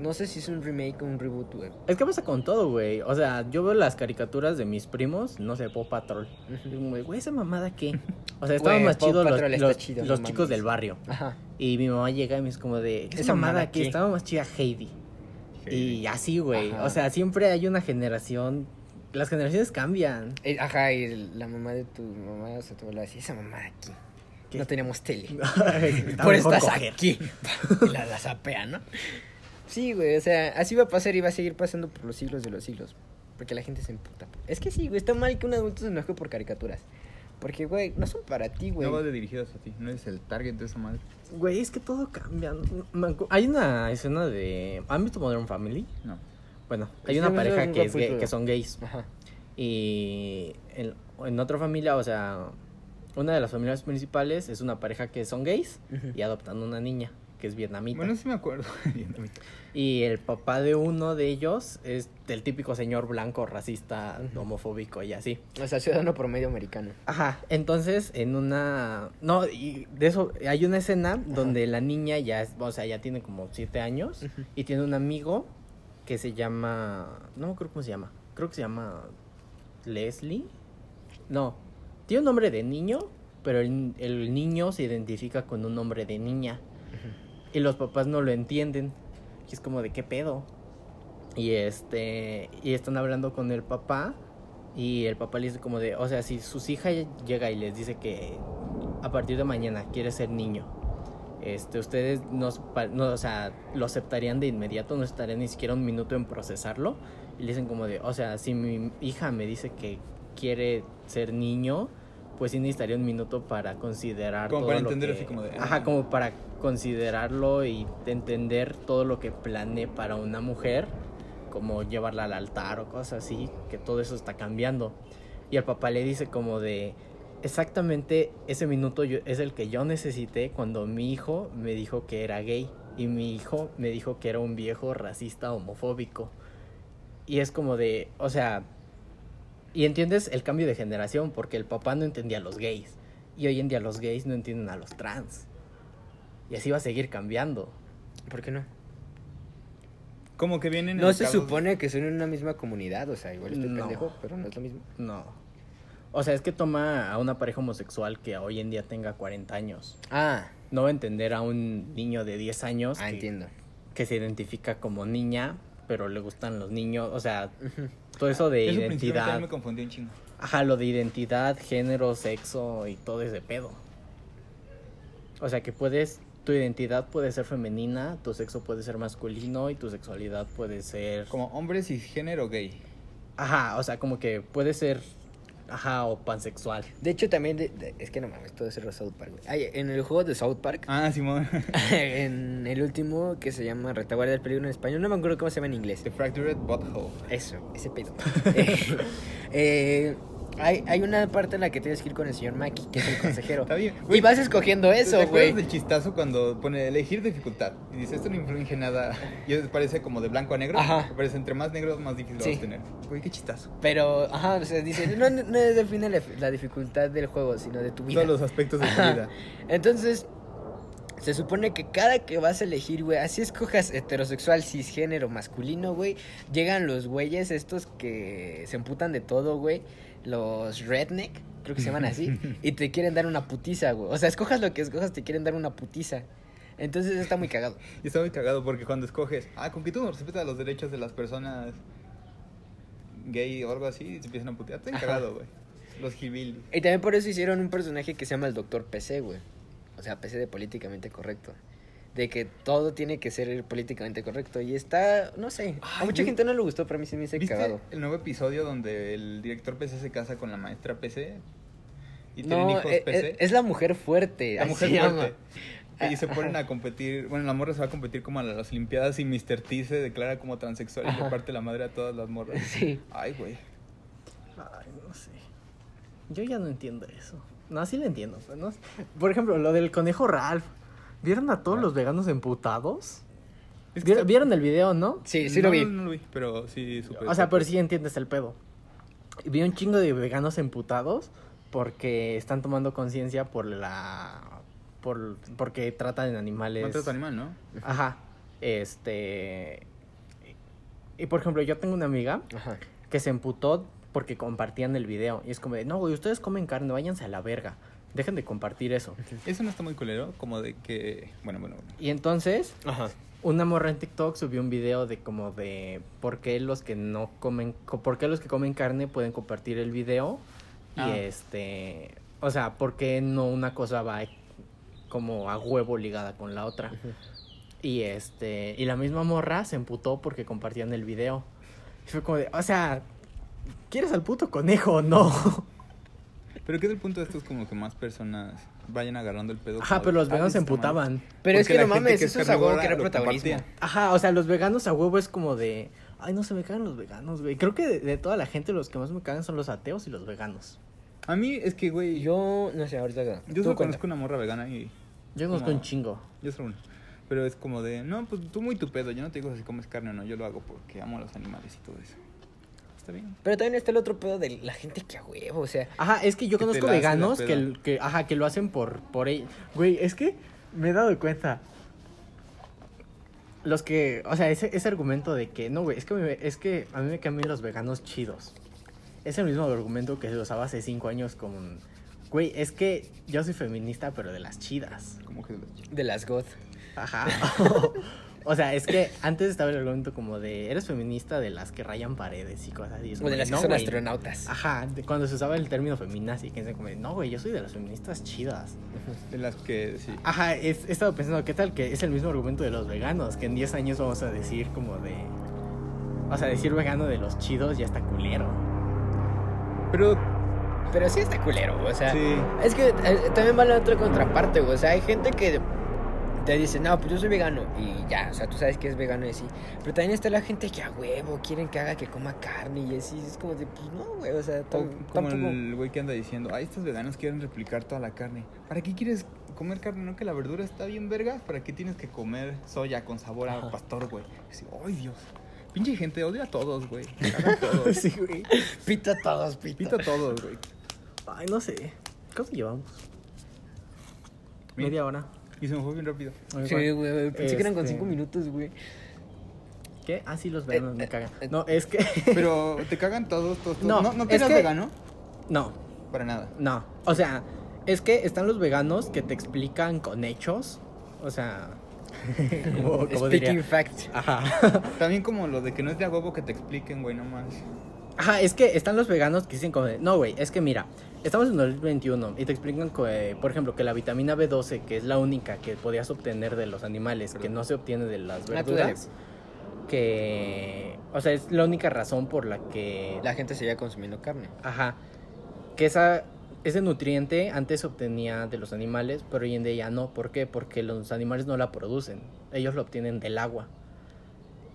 No sé si es un remake o un reboot, güey. Es que pasa con todo, güey. O sea, yo veo las caricaturas de mis primos, no sé, Paw Patrol. Y como güey, esa mamada qué. O sea, estaban más chidos los, los- chido, los no chicos del barrio. Ajá. Y mi mamá llega y me es como de, esa, Esa mamada qué. estaba más chida Heidi. Y así, güey. O sea, siempre hay una generación. Las generaciones cambian. Eh, Ajá, y la mamá de tu mamá, o sea, tu abuela decía, esa mamá aquí. ¿Qué? No teníamos tele. Por mejor estás coger. aquí. la, la zapea, ¿no? Sí, güey, o sea, así va a pasar y va a seguir pasando por los siglos de los siglos. Porque la gente se emputa. Es que sí, güey, está mal que un adulto se enoje por caricaturas. Porque, güey, no son para ti, güey. No va de dirigidas a ti, no eres el target de esa madre. Güey, es que todo cambia. Hay una escena de. ¿Han visto Modern Family? No. Bueno, Sí, hay una me pareja que, es gay- capítulo. que son gays. Ajá. Y en, en otra familia, o sea, una de las familias principales es una pareja que son gays y adoptan una niña que es vietnamita. Bueno, sí me acuerdo. Vietnamita. Y el papá de uno de ellos es el típico señor blanco, racista, homofóbico y así. O sea, ciudadano promedio americano. Ajá, entonces en una... No, y de eso hay una escena donde la niña ya, es, o sea, ya tiene como siete años y tiene un amigo que se llama... No me acuerdo cómo se llama. Creo que se llama Leslie. No, tiene un nombre de niño, pero el, el niño se identifica con un nombre de niña. Y los papás no lo entienden. Y es como de qué pedo. Y este. Y están hablando con el papá. Y el papá le dice como de. O sea, si sus hijas llega y les dice que a partir de mañana quiere ser niño. Este, ustedes no, no, o sea, lo aceptarían de inmediato, no estarían ni siquiera un minuto en procesarlo. Y le dicen como de, o sea, si mi hija me dice que quiere ser niño, pues sí necesitaría un minuto para considerar Como todo para lo entender que- así como de, Ajá, ah. como para considerarlo y entender todo lo que planee para una mujer, como llevarla al altar o cosas así, que todo eso está cambiando. Y el papá le dice como de, exactamente ese minuto yo- es el que yo necesité cuando mi hijo me dijo que era gay y mi hijo me dijo que era un viejo racista homofóbico. Y es como de, o sea, y entiendes el cambio de generación porque el papá no entendía a los gays y hoy en día los gays no entienden a los trans. Y así va a seguir cambiando. ¿Por qué no? Como que vienen No se supone que son en una misma comunidad, o sea, igual estoy No. pendejo, pero no es lo mismo. No. O sea, es que toma a una pareja homosexual que hoy en día tenga 40 años. Ah, No va a entender a un niño de 10 años ah, que, entiendo. que se identifica como niña, pero le gustan los niños. O sea, todo eso de Eso identidad. me confundió un chingo. Ajá, lo de identidad, género, sexo y todo ese pedo. O sea, que puedes, tu identidad puede ser femenina, tu sexo puede ser masculino y tu sexualidad puede ser... Como hombre cisgénero gay. Ajá, o sea, como que puede ser, ajá, o pansexual. De hecho, también, de- de- es que no mames, todo es el South Park, güey. Ay, en el juego de South Park, Ah, Simón. en el último que se llama Retaguardia del Peligro en español, no me acuerdo cómo se llama en inglés. The Fractured Butthole. Eso, ese pedo. Eh, eh, hay, hay una parte en la que tienes que ir con el señor Maki, que es el consejero. Está bien. Y vas escogiendo ¿Te eso, güey. del chistazo cuando pone elegir dificultad? Y dice, esto no infringe nada. Y parece como de blanco a negro. Ajá. Me parece entre más negro, más difícil Sí. vas a tener. Güey, qué chistazo. Pero, ajá, o sea, dice, no, no, define la, la dificultad del juego, sino de tu vida. Todos los aspectos de tu Ajá. vida. Entonces, se supone que cada que vas a elegir, güey, así escojas heterosexual, cisgénero, masculino, güey, llegan los güeyes estos que se emputan de todo, güey, los redneck, creo que se llaman así, y te quieren dar una putiza, güey. O sea, escojas lo que escojas, te quieren dar una putiza. Entonces está muy cagado. Y está muy cagado porque cuando escoges, ah, con que tú no respetas los derechos de las personas gay o algo así, se empiezan a putear. Está cagado, güey. Los hillbilly. Y también por eso hicieron un personaje que se llama el Doctor PC, güey. O sea, PC de políticamente correcto. De que todo tiene que ser políticamente correcto. Y está, no sé. a mucha gente no le gustó, pero a mí sí me hizo ¿Viste cagado. el nuevo episodio donde el director PC se casa con la maestra PC? Y tienen No, hijos e- e- PC. es, la mujer fuerte. La así mujer se fuerte. llama. Y se Ajá. ponen a competir. Bueno, la morra se va a competir como a las Olimpiadas y Mr. T se declara como transexual y le parte la madre a todas las morras. Sí. Ay, güey. Ay, no sé. Yo ya no entiendo eso. No, sí lo entiendo. pero no sé. Por ejemplo, lo del conejo Ralph. ¿Vieron a todos los veganos emputados? Es que ¿Vieron, está- vieron el video, no? Sí, sí no, lo vi. No, lo vi, pero sí supe. O sea, pero sí entiendes el pedo. Vi un chingo de veganos emputados porque están tomando conciencia por la... Por, porque tratan en animales... Maltrato animal, ¿no? Ajá. Este... Y por ejemplo, yo tengo una amiga Ajá. que se emputó porque compartían el video. Y es como de, no, güey, ustedes comen carne, váyanse a la verga. Dejen de compartir eso. Eso no está muy culero, como de que. Bueno, bueno, bueno. Y entonces, Ajá. una morra en TikTok subió un video de como de por qué los que no comen, co- por qué los que comen carne pueden compartir el video. Ah. Y este, o sea, por qué no una cosa va como a huevo ligada con la otra. Y este, y la misma morra se emputó porque compartían el video. Y fue como de, o sea, ¿quieres al puto conejo o no? Pero ¿qué es el punto de esto? Es como que más personas vayan agarrando el pedo. Ajá, pero los "Ah, veganos se está mal". emputaban. Pero es que la no gente mames, que eso es a huevo querer lo protagonismo. Ajá, o sea, los veganos a huevo es como de, ay, no se me cagan los veganos, güey. Creo que de, de toda la gente los que más me cagan son los ateos y los veganos. A mí es que, güey. Yo, no sé, ahorita. yo solo conozco una morra vegana y. Yo conozco Como- un chingo. Yo solo una. Pero es como de, no, pues tú muy tu pedo. Yo no te digo si comes carne o no. Yo lo hago porque amo a los animales y todo eso. Está bien. Pero también está el otro pedo de la gente que a huevo, o sea. Ajá, es que yo Que conozco veganos que, que, ajá, que lo hacen por, por ellos. Güey, es que me he dado cuenta. Los que, o sea, ese, ese argumento de que, no, güey, es que, me- es que a mí me cambian los veganos chidos. Es el mismo argumento que se usaba hace cinco años con, güey, es que yo soy feminista, pero de las chidas. Como que de las- De las God. Ajá. o sea, es que antes estaba el argumento como de, eres feminista de las que rayan paredes y cosas así. O de las que no, son astronautas. Ajá, de cuando se usaba el término feminazi, que es como, de, no, güey, yo soy de las feministas chidas. de las que sí. Ajá, he estado pensando, ¿qué tal que es el mismo argumento de los veganos? Que en 10 años vamos a decir como de... O sea, decir vegano de los chidos ya está culero. Pero Pero sí está culero, güey, o sea. sí. Es que eh, también va la otra contraparte, güey. O sea, hay gente que te dice, no, pues yo soy vegano. Y ya, o sea, tú sabes que es vegano y así. Pero también está la gente que a huevo quieren que haga que coma carne y así. Es como de, pues no, güey. O sea, como tampoco. el güey que anda diciendo, ay, estos veganos quieren replicar toda la carne. ¿Para qué quieres comer carne? ¿No que la verdura está bien verga? ¿Para qué tienes que comer soya con sabor a Ajá. pastor, güey? Así, ay, Dios. Pinche gente, odia a todos, güey. Caga a todos. sí, güey. Pita a todos, pita. Pita a todos, güey. Ay, no sé. ¿Cuánto llevamos? Mira. Media hora. Y se me fue bien rápido. Sí, güey. Pensé que eran con Este- cinco minutos, güey. ¿Qué? Ah, sí, los veganos Eh, me eh, cagan. eh. No, es que... Pero te cagan todos, todos, todos. No, No, no, es que eres que- vegano. no, Para nada. no. O sea, es que están los veganos que te explican con hechos. O sea... ¿cómo- cómo diría? Speaking fact. Ajá. También como lo de que no es de a huevo que te expliquen, güey, no más. Ajá, es que están los veganos que dicen como de, no, güey, es que mira, estamos en 2021 y te explican que, por ejemplo, que la vitamina B12, que es la única que podías obtener de los animales, que no se obtiene de las verduras, que, o sea, es la única razón por la que, La gente seguía consumiendo carne. ajá, que esa, ese nutriente antes se obtenía de los animales, pero hoy en día ya no. ¿Por qué? Porque los animales no la producen, ellos lo obtienen del agua.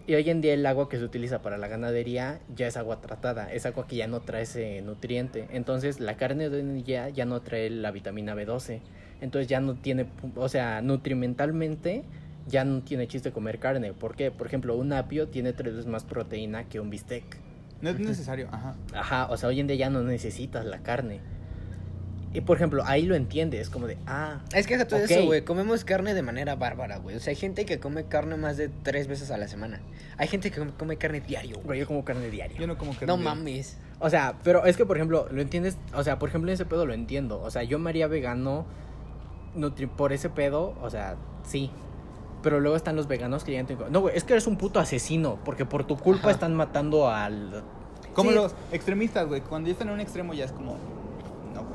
Y hoy en día el agua que se utiliza para la ganadería ya es agua tratada, es agua que ya no trae ese nutriente. Entonces la carne de hoy en día ya no trae la vitamina B12. Entonces ya no tiene, o sea, nutrimentalmente ya no tiene chiste comer carne. ¿Por qué? Por ejemplo, un apio tiene tres veces más proteína que un bistec. No es necesario, ajá. Ajá, o sea, hoy en día ya no necesitas la carne. Y por ejemplo, ahí lo entiendes, como de, ah, Es que todo Ok. eso, güey. Comemos carne de manera bárbara, güey. O sea, hay gente que come carne más de tres veces a la semana. Hay gente que come carne diario, güey. yo como carne diaria. Yo no como que No mames. O sea, pero es que, por ejemplo, lo entiendes. O sea, por ejemplo, en ese pedo lo entiendo. O sea, yo me haría vegano nutri- por ese pedo. O sea, sí. Pero luego están los veganos que llegan dicen, no, güey, es que eres un puto asesino. Porque por tu culpa Ajá. están matando al. Como Sí. los extremistas, güey. Cuando ya están en un extremo ya es como.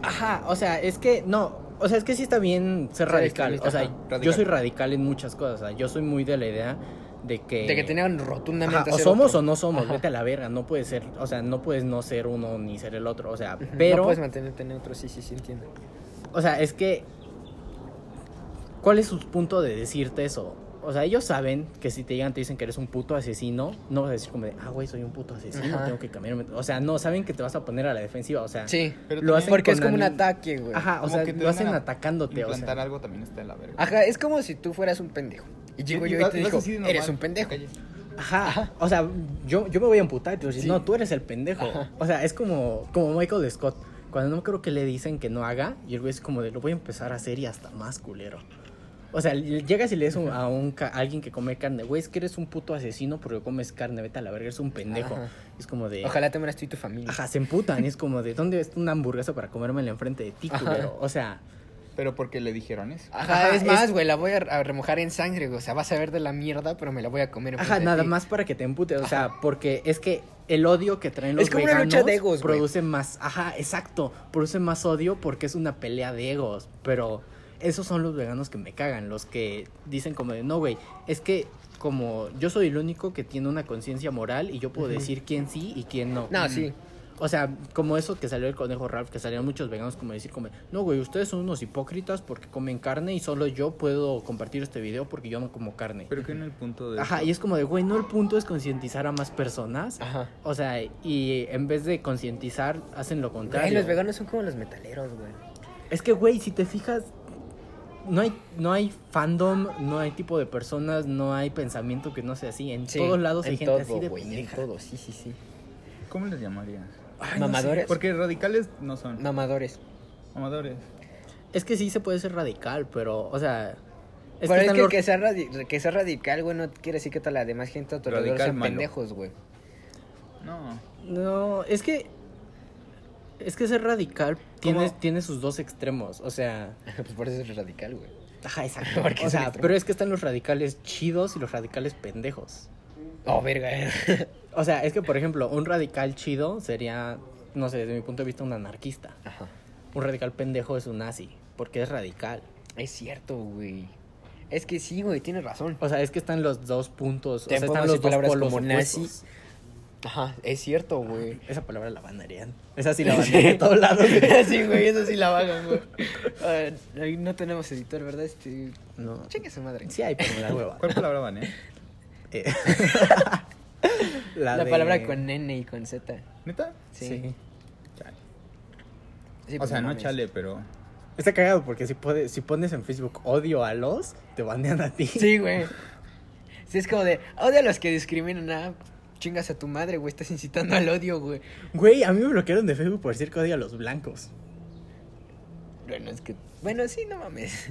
Ajá, o sea, es que no. O sea, es que sí está bien ser radical. O sea, ajá, yo soy radical en muchas cosas. O sea, yo soy muy de la idea de que. De que tenían rotundamente. Ajá, o somos otro. o no somos, Ajá. vete a la verga, no puedes ser, o sea, no puedes no ser uno ni ser el otro, o sea, pero, No puedes mantenerte neutro, sí, sí, sí, entiendo. o sea, es que, ¿cuál es su punto de decirte eso? O sea, ellos saben que si te llegan y te dicen que eres un puto asesino, no vas a decir como de, ah, güey, soy un puto asesino, Ajá. tengo que cambiarme. O sea, no, saben que te vas a poner a la defensiva, o sea, Sí. Pero lo hacen Porque es como un ataque, güey. Ajá, o Como sea, que te lo hacen atacándote, o sea. algo también está en la verga. Ajá, es como si tú fueras un pendejo. Y llego yo y te digo, de eres un pendejo. calle. Ajá, o sea, yo, yo me voy a emputar y te voy a decir, Sí. no, tú eres el pendejo. Ajá. O sea, es como, como Michael Scott. Cuando no creo que le dicen que no haga, y el güey es como de, lo voy a empezar a hacer y hasta más culero. O sea, llegas y le dices a, un, ca- a alguien que come carne, güey, es que eres un puto asesino porque comes carne, vete a la verga, eres un pendejo. Ajá. Es como de... Ojalá te mueras tú y tu familia. Ajá, se emputan y es como de, ¿dónde está una hamburguesa para comérmela enfrente de ti, culero? O sea, Pero porque le dijeron eso. Ajá, Ajá, es más, es- güey, la voy a, a remojar en sangre, güey. O sea, vas a ver de la mierda, pero me la voy a comer. Ajá, enfrente de nada ti. más para que te emputes, o sea, porque es que el odio que traen los Es como una veganos lucha de egos, güey. produce más, ajá, exacto, produce más odio porque es una pelea de egos, pero esos son los veganos que me cagan, los que dicen como de, no, güey, es que como yo soy el único que tiene una conciencia moral y yo puedo decir quién sí y quién no. No, sí. O sea, como eso que salió el conejo Ralph, que salieron muchos veganos como decir como, no, güey, ustedes son unos hipócritas porque comen carne y solo yo puedo compartir este video porque yo no como carne. Pero que en el punto de. Ajá, y es como de, güey, no el punto es concientizar a más personas. Ajá. O sea, y en vez de concientizar, hacen lo contrario. los veganos son como los metaleros, güey. Es que, güey, si te fijas, no hay, no hay fandom, no hay tipo de personas, no hay pensamiento que no sea así. En Sí, todos lados hay en gente todo, así de güey, en todo, sí, sí, sí. ¿Cómo les llamarías? Ay, no Mamadores. Porque radicales no son. Mamadores. Amadores. Es que sí se puede ser radical, pero, o sea... Es Pero es que los- que sea, radi- que sea radical, güey, no quiere decir que toda la demás gente a tu alrededor sean malo. pendejos, güey. No. No, es que... Es que ser radical tiene, tiene sus dos extremos, o sea... pues por eso es radical, güey. Ajá, exacto. Porque O sea, pero es que están los radicales chidos y los radicales pendejos. Oh, verga. O sea, es que, por ejemplo, un radical chido sería, no sé, desde mi punto de vista, un anarquista. Ajá. Un radical pendejo es un nazi, porque es radical. Es cierto, güey. Es que sí, güey, tienes razón. O sea, es que están los dos puntos, Te o sea, están los dos palabras polos como opuestos. nazi. Ajá, es cierto, güey. Esa palabra la bandarían. Esa sí la bandarían de todos lados. sí, güey, eso sí la bajan, güey. Ah, no tenemos editor, ¿verdad? Este... No. Chingue su madre. Sí hay, pero me da hueva. ¿Cuál palabra van, eh? Eh, La, de- palabra con N y con Z. ¿Neta? Sí. Sí. Chale. Sí, o pues sea, no mames. chale, pero. Está cagado porque si, puede, si pones en Facebook odio a los, te banean a ti. Sí, güey. Sí, es como de, odia a los que discriminan, ah, chingas a tu madre, güey, estás incitando al odio, güey. Güey, a mí me bloquearon de Facebook por decir que odio a los blancos. Bueno, es que, bueno, sí, no mames.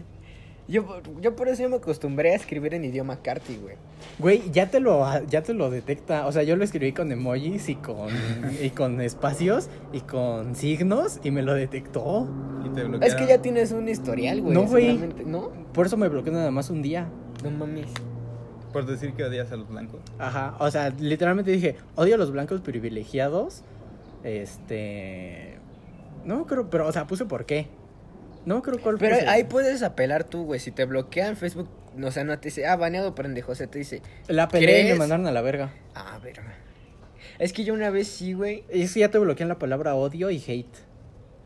Yo, yo por eso yo me acostumbré a escribir en idioma Carti, güey. Güey, ya te lo ya te lo detecta. O sea, yo lo escribí con emojis y con y con espacios y con signos y me lo detectó. Y te Es que ya tienes un historial, güey. No, güey. ¿No? Por eso me bloqueó nada más un día. No mames. Por decir que odias a los blancos. Ajá, o sea, literalmente dije, odio a los blancos privilegiados. Este. No creo, pero, o sea, puse por qué. No creo cuál Pero puse. ahí puedes apelar tú, güey. Si te bloquean Facebook, o sea, no te dice, ah, baneado pendejo. O sea, te dice, La peleé y me mandaron a la verga. ah, verga. Es que yo una vez sí, güey. Y es que ya te bloquean la palabra odio y hate.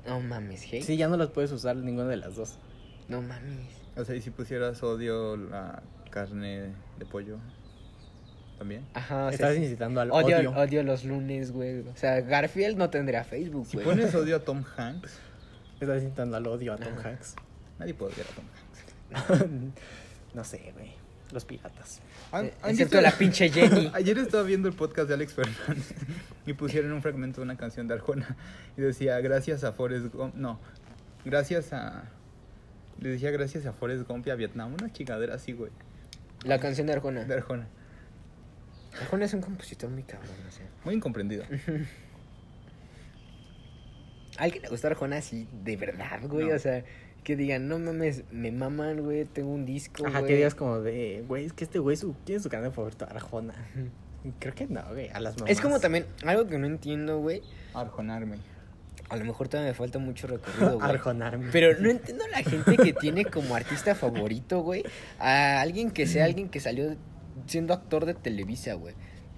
No mames, hey. Sí, ya no las puedes usar ninguna de las dos. No mames. O sea, y si pusieras odio la carne de pollo, ¿también? Ajá, Estás sí. incitando al odio, odio. odio los lunes, güey. O sea, Garfield no tendría Facebook, Si güey. pones odio a Tom Hanks, Estás incitando al odio a Tom Ajá. Hanks. nadie puede odiar a Tom Hanks. no sé, güey. Los piratas. ¿Han- Eh, han Excepto visto- la pinche Jenny. Ayer estaba viendo el podcast de Alex Fernández y pusieron un fragmento de una canción de Arjona y decía, gracias a Forrest Gump, no, gracias a... Le decía gracias a Forrest Gump y a Vietnam, una chingadera así, güey, La canción de Arjona. de Arjona. Arjona es un compositor muy cabrón, o sea. Muy incomprendido. ¿A alguien le gusta Arjona así de verdad, güey? No. O sea, que digan, no mames, me maman, güey, tengo un disco, Ajá, güey. que digas como de, güey, es que este güey su, tiene su canal favorito, Arjona. Creo que no, güey, a las mamás. Es como también, algo que no entiendo, güey. Arjonarme. A lo mejor todavía me falta mucho recorrido, güey. Arjonarme. Pero no entiendo a la gente que tiene como artista favorito, güey. A alguien que sea alguien que salió siendo actor de Televisa, güey.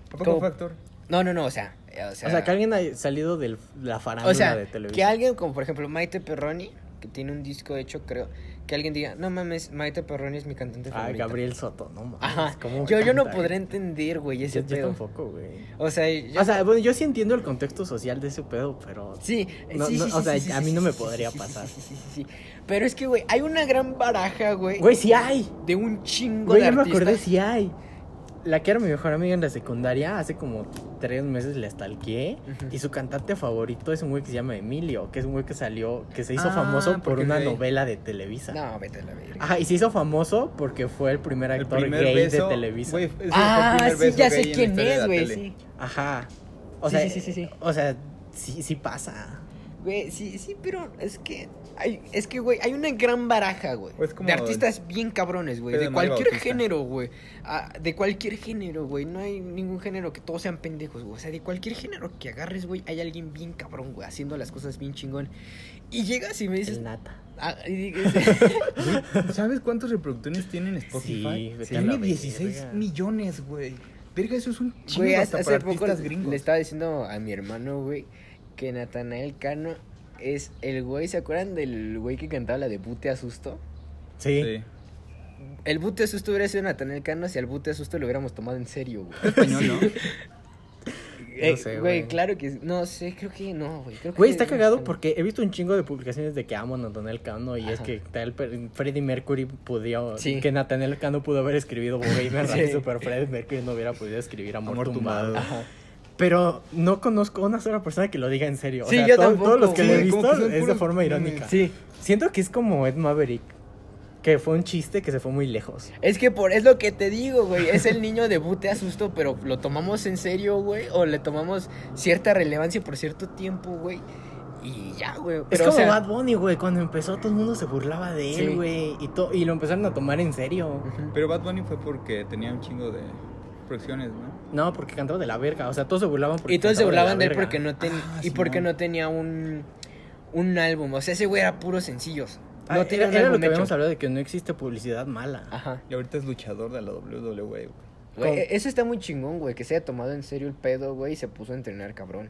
¿A poco Como- fue actor? No, no, no, o sea. eh, O sea, O sea, que alguien haya salido de la farándula o sea, de televisión. que alguien como por ejemplo Maite Perroni, que tiene un disco hecho, creo, que alguien diga, no mames, Maite Perroni es mi cantante Ah, favorita. Gabriel Soto, no mames. Ajá. ¿cómo Yo, yo no canta, podré güey? entender, güey, ese Yo, yo pedo. tampoco, güey. O sea, yo- O sea, bueno, yo sí entiendo el contexto social de ese pedo, pero... Sí, No, sí, no, sí, o sí, sea, sí, a mí sí, no me podría pasar. Sí, sí, sí, sí. Pero es que, güey, hay una gran baraja, güey. Güey, sí hay. De un chingo Güey, de ya me artistas. acordé, sí hay. La que era mi mejor amiga en la secundaria, hace como tres meses la stalkeé. Ujú. Y su cantante favorito es un güey que se llama Emilio, que es un güey que salió, que se hizo Ah, famoso por una novela de Televisa. No, vete a la verga. Ajá, y se hizo famoso porque fue el primer El actor primer gay beso, de Televisa. güey, el ah, sí, beso ya sé quién es, güey, sí. Ajá. O Sí, sea, sí, sí, sí, sí. O sea, sí, sí pasa. Güey, sí, sí, pero es que hay, es que, güey, hay una gran baraja, güey. Pues como de artistas bien cabrones, güey. De cualquier Bautista. género, güey. Ah, de cualquier género, güey. No hay ningún género que todos sean pendejos, güey. O sea, de cualquier género que agarres, güey, hay alguien bien cabrón, güey, haciendo las cosas bien chingón. Y llegas y me dices. El nata. ah, y dices- ¿Sabes cuántos reproductores tiene en Sí, Spotify? la tiene verga. 16 millones, güey. Verga, eso es un chingo Güey, hasta hace para poco gringos. le estaba diciendo a mi hermano, güey, que Natanael Cano es el güey, ¿se acuerdan del güey que cantaba la de Bute a Susto? Sí. Sí. El Bute a Susto hubiera sido Natanael Cano si al Bute a Susto lo hubiéramos tomado en serio, güey. Español, ¿no? Eh, sé, güey, güey. claro que no sé, creo que no, güey. creo que Güey, está es cagado porque he visto un chingo de publicaciones de que amo a Nathaniel Cano y es que tal Freddie Mercury pudo Sí. que Nathaniel Cano pudo haber escribido Bohemian Sí. Rhapsody, pero Freddie Mercury no hubiera podido escribir Amor, Amor tumbado. tumbado. Ajá. Pero no conozco una sola persona que lo diga en serio. O Sí, sea, yo todo- tampoco, todos los que Sí, lo he visto es de forma irónica. Sí, Siento que es como Ed Maverick, que fue un chiste que se fue muy lejos. es que por es lo que te digo, güey, es el niño de Bute a Susto, pero lo tomamos en serio, güey, o le tomamos cierta relevancia por cierto tiempo, güey. Y ya, güey. Es como o sea, Bad Bunny, güey. Cuando empezó todo el mundo se burlaba de Sí. él, güey. Y, to- y lo empezaron a tomar en serio. Pero Bad Bunny fue porque tenía un chingo de producciones, ¿no? No, porque cantaba de la verga. O sea, todos se burlaban porque Y todos se burlaban de él verga. porque no ten- Ah, y porque no tenía un un álbum, o sea, ese güey era puros sencillos. Ah, No era, tenía un era lo que habíamos hablado de que no existe publicidad mala. Ajá. Y ahorita es luchador de la WWE, güey. Güey, e- eso está muy chingón, güey, que se haya tomado en serio el pedo, güey, y se puso a entrenar, cabrón.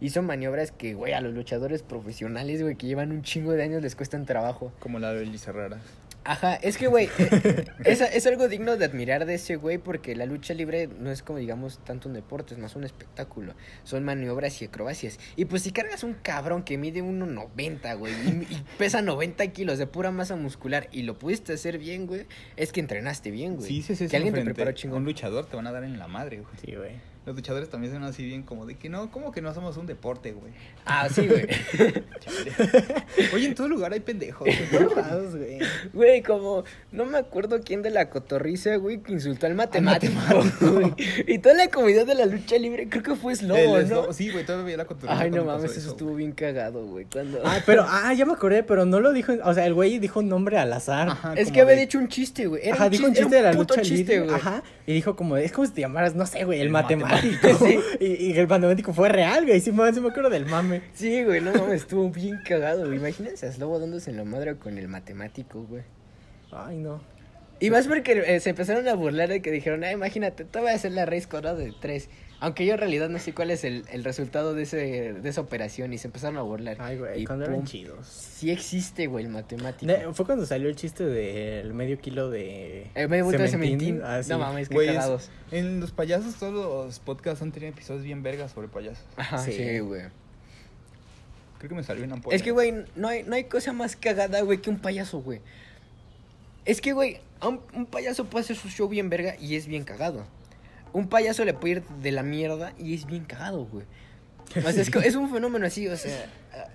Hizo maniobras que, güey, a los luchadores profesionales, güey, que llevan un chingo de años les cuestan trabajo. Como la de Elisa Rara. Ajá, es que, güey, eh, es, es algo digno de admirar de ese güey porque la lucha libre no es como, digamos, tanto un deporte, es más un espectáculo. Son maniobras y acrobacias. Y pues si cargas un cabrón que mide 1,90, güey, y, y pesa 90 kilos de pura masa muscular y lo pudiste hacer bien, güey, es que entrenaste bien, güey. Si dices eso que alguien te preparó a un chingón. luchador, te van a dar en la madre, güey. Sí, güey. Los luchadores también son así bien como de que no, como que no somos un deporte, güey. Ah, sí, güey. Oye, en todo lugar hay pendejos. Raros, güey. Güey, como, no me acuerdo quién de la cotorriza, güey, que insultó al matemático, güey. Y toda la comunidad de la lucha libre, creo que fue Slobo, ¿no? Slobo- Sí, güey, todavía la cotorriza Ay, no mames, pasó eso estuvo bien cagado, güey. Cuando... Ah, pero, ah, ya me acordé, pero no lo dijo, o sea, el güey dijo un nombre al azar. Ajá, es que había de- dicho un chiste, güey. Era Ajá, dijo un era chiste de la lucha chiste, libre. güey. Ajá. Y dijo como, es como si te llamaras, no sé, güey, el, El matemático. Sí. y, y el matemático fue real, güey. Sí, me, sí me acuerdo del mame. Sí, güey, no mames, estuvo bien cagado, güey. Imagínense a Slobo dándose en la madre con el matemático, güey. Ay, no. Y más porque eh, se empezaron a burlar de que dijeron, ah, imagínate, te voy a hacer la raíz cuadrada de 3. Aunque yo en realidad no sé cuál es el, el resultado de, ese, de esa operación y se empezaron a burlar. Ay, güey, Y cuando pum, eran chidos. Sí existe, güey, el matemático. Fue cuando salió el chiste del medio kilo de. El medio vuelto de cementín. Ah, sí. No mames, qué cagados. en los payasos todos los podcasts han tenido episodios bien vergas sobre payasos. Ajá, Sí. sí, güey. Creo que me salió una ampolla. Es que, güey, no hay, no hay cosa más cagada, güey, que un payaso, güey. Es que, güey, un payaso puede hacer su show bien verga y es bien cagado. Un payaso le puede ir de la mierda y es bien cagado, güey. O sea, es, es un fenómeno así, o sea,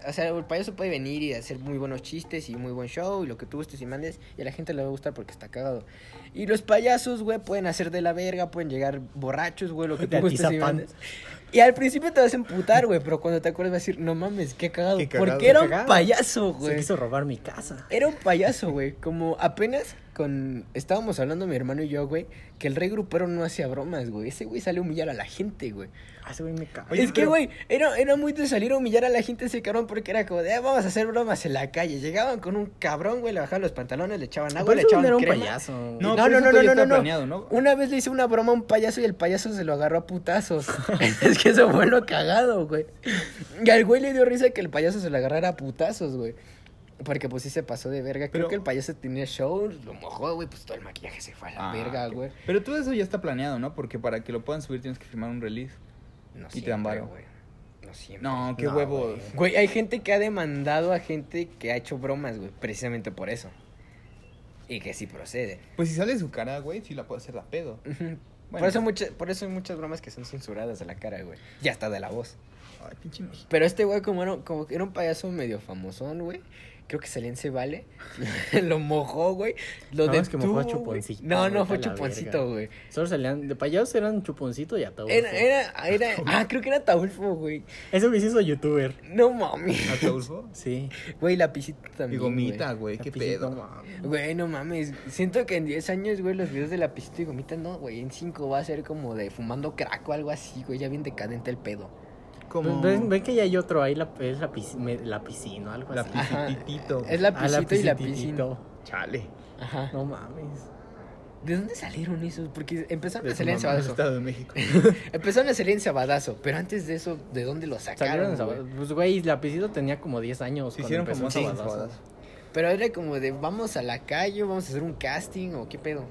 o sea, el payaso puede venir y hacer muy buenos chistes y muy buen show y lo que tú gustes y mandes y a la gente le va a gustar porque está cagado. Y los payasos, güey, pueden hacer de la verga, pueden llegar borrachos, güey, lo que tú gustes y mandes. Y al principio te vas a emputar, güey, pero cuando te acuerdas vas a decir, no mames, qué cagado. Qué cagado, porque era qué un cagado. payaso, Se güey. quiso robar mi casa. Era un payaso, güey. Como apenas con. Estábamos hablando mi hermano y yo, güey, que el rey grupero no hacía bromas, güey. Ese güey salió a humillar a la gente, güey. Ah, ese güey me caga. Oye, es que, güey, era, era muy de salir a humillar a la gente ese cabrón porque era como de, "Ah, vamos a hacer bromas en la calle. Llegaban con un cabrón, güey, le bajaban los pantalones, le echaban agua, le echaban un crema. payaso. No, No, no, no, no, no, está no. planeado, ¿no? Una vez le hice una broma a un payaso y el payaso se lo agarró a putazos. es que eso fue lo cagado, güey. Y al güey le dio risa que el payaso se lo agarrara a putazos, güey. Porque pues sí se pasó de verga. Creo Pero- que el payaso tenía show, lo mojó, güey, pues todo el maquillaje se fue a la Ah, verga, güey. Pero todo eso ya está planeado, ¿no? Porque para que lo puedan subir tienes que firmar un release. No Y te dan siempre, varo. güey. No siempre. No, qué No, huevos. güey. Hay gente que ha demandado a gente que ha hecho bromas, güey, precisamente por eso. Y que sí procede. Pues si sale su cara, güey, sí la puede hacer la pedo. Por, eso mucha- por eso hay muchas bromas que son censuradas de la cara, güey. Ya hasta de la voz. Ay, pinche. Pero este güey, como era, como que era un payaso medio famosón, güey. Creo que salía en Se Vale. lo mojó, güey. Lo No, es que detuvo, mojó a güey. Chuponcito, No, no fue Chuponcito, güey. Solo salían, de payasos eran chuponcito y ataúd. Era, era, era. Ah, creo que era Taulfo, güey. Ese güey hizo youtuber. No mames. ¿Ataulfo? Sí. Güey, la pisita Y también. gomita, güey, qué pedo. mames. Güey, no mames. Siento que en 10 años, güey, los videos de la pisita y gomita, no, güey. En 5 va a ser como de fumando crack o algo así, güey. Ya bien decadente el pedo. Como Ven, ven que ya hay otro ahí, la, es la, piscina, la piscina, algo la así. Ajá. Es la Ah, pisita y la piscina. Chale. Ajá. No mames. ¿De dónde salieron esos? Porque empezaron De a salir en Sabadazo. Estado de México. Empezaron a salir en Sabadazo. Pero antes de eso, ¿de dónde los Salieron sacaron? güey? Pues, güey, la pisita tenía como 10 años. Se cuando hicieron empezó en famosos en Sabadazo. Sabadazo. Pero era como de, vamos a la calle, vamos a hacer un casting o qué pedo.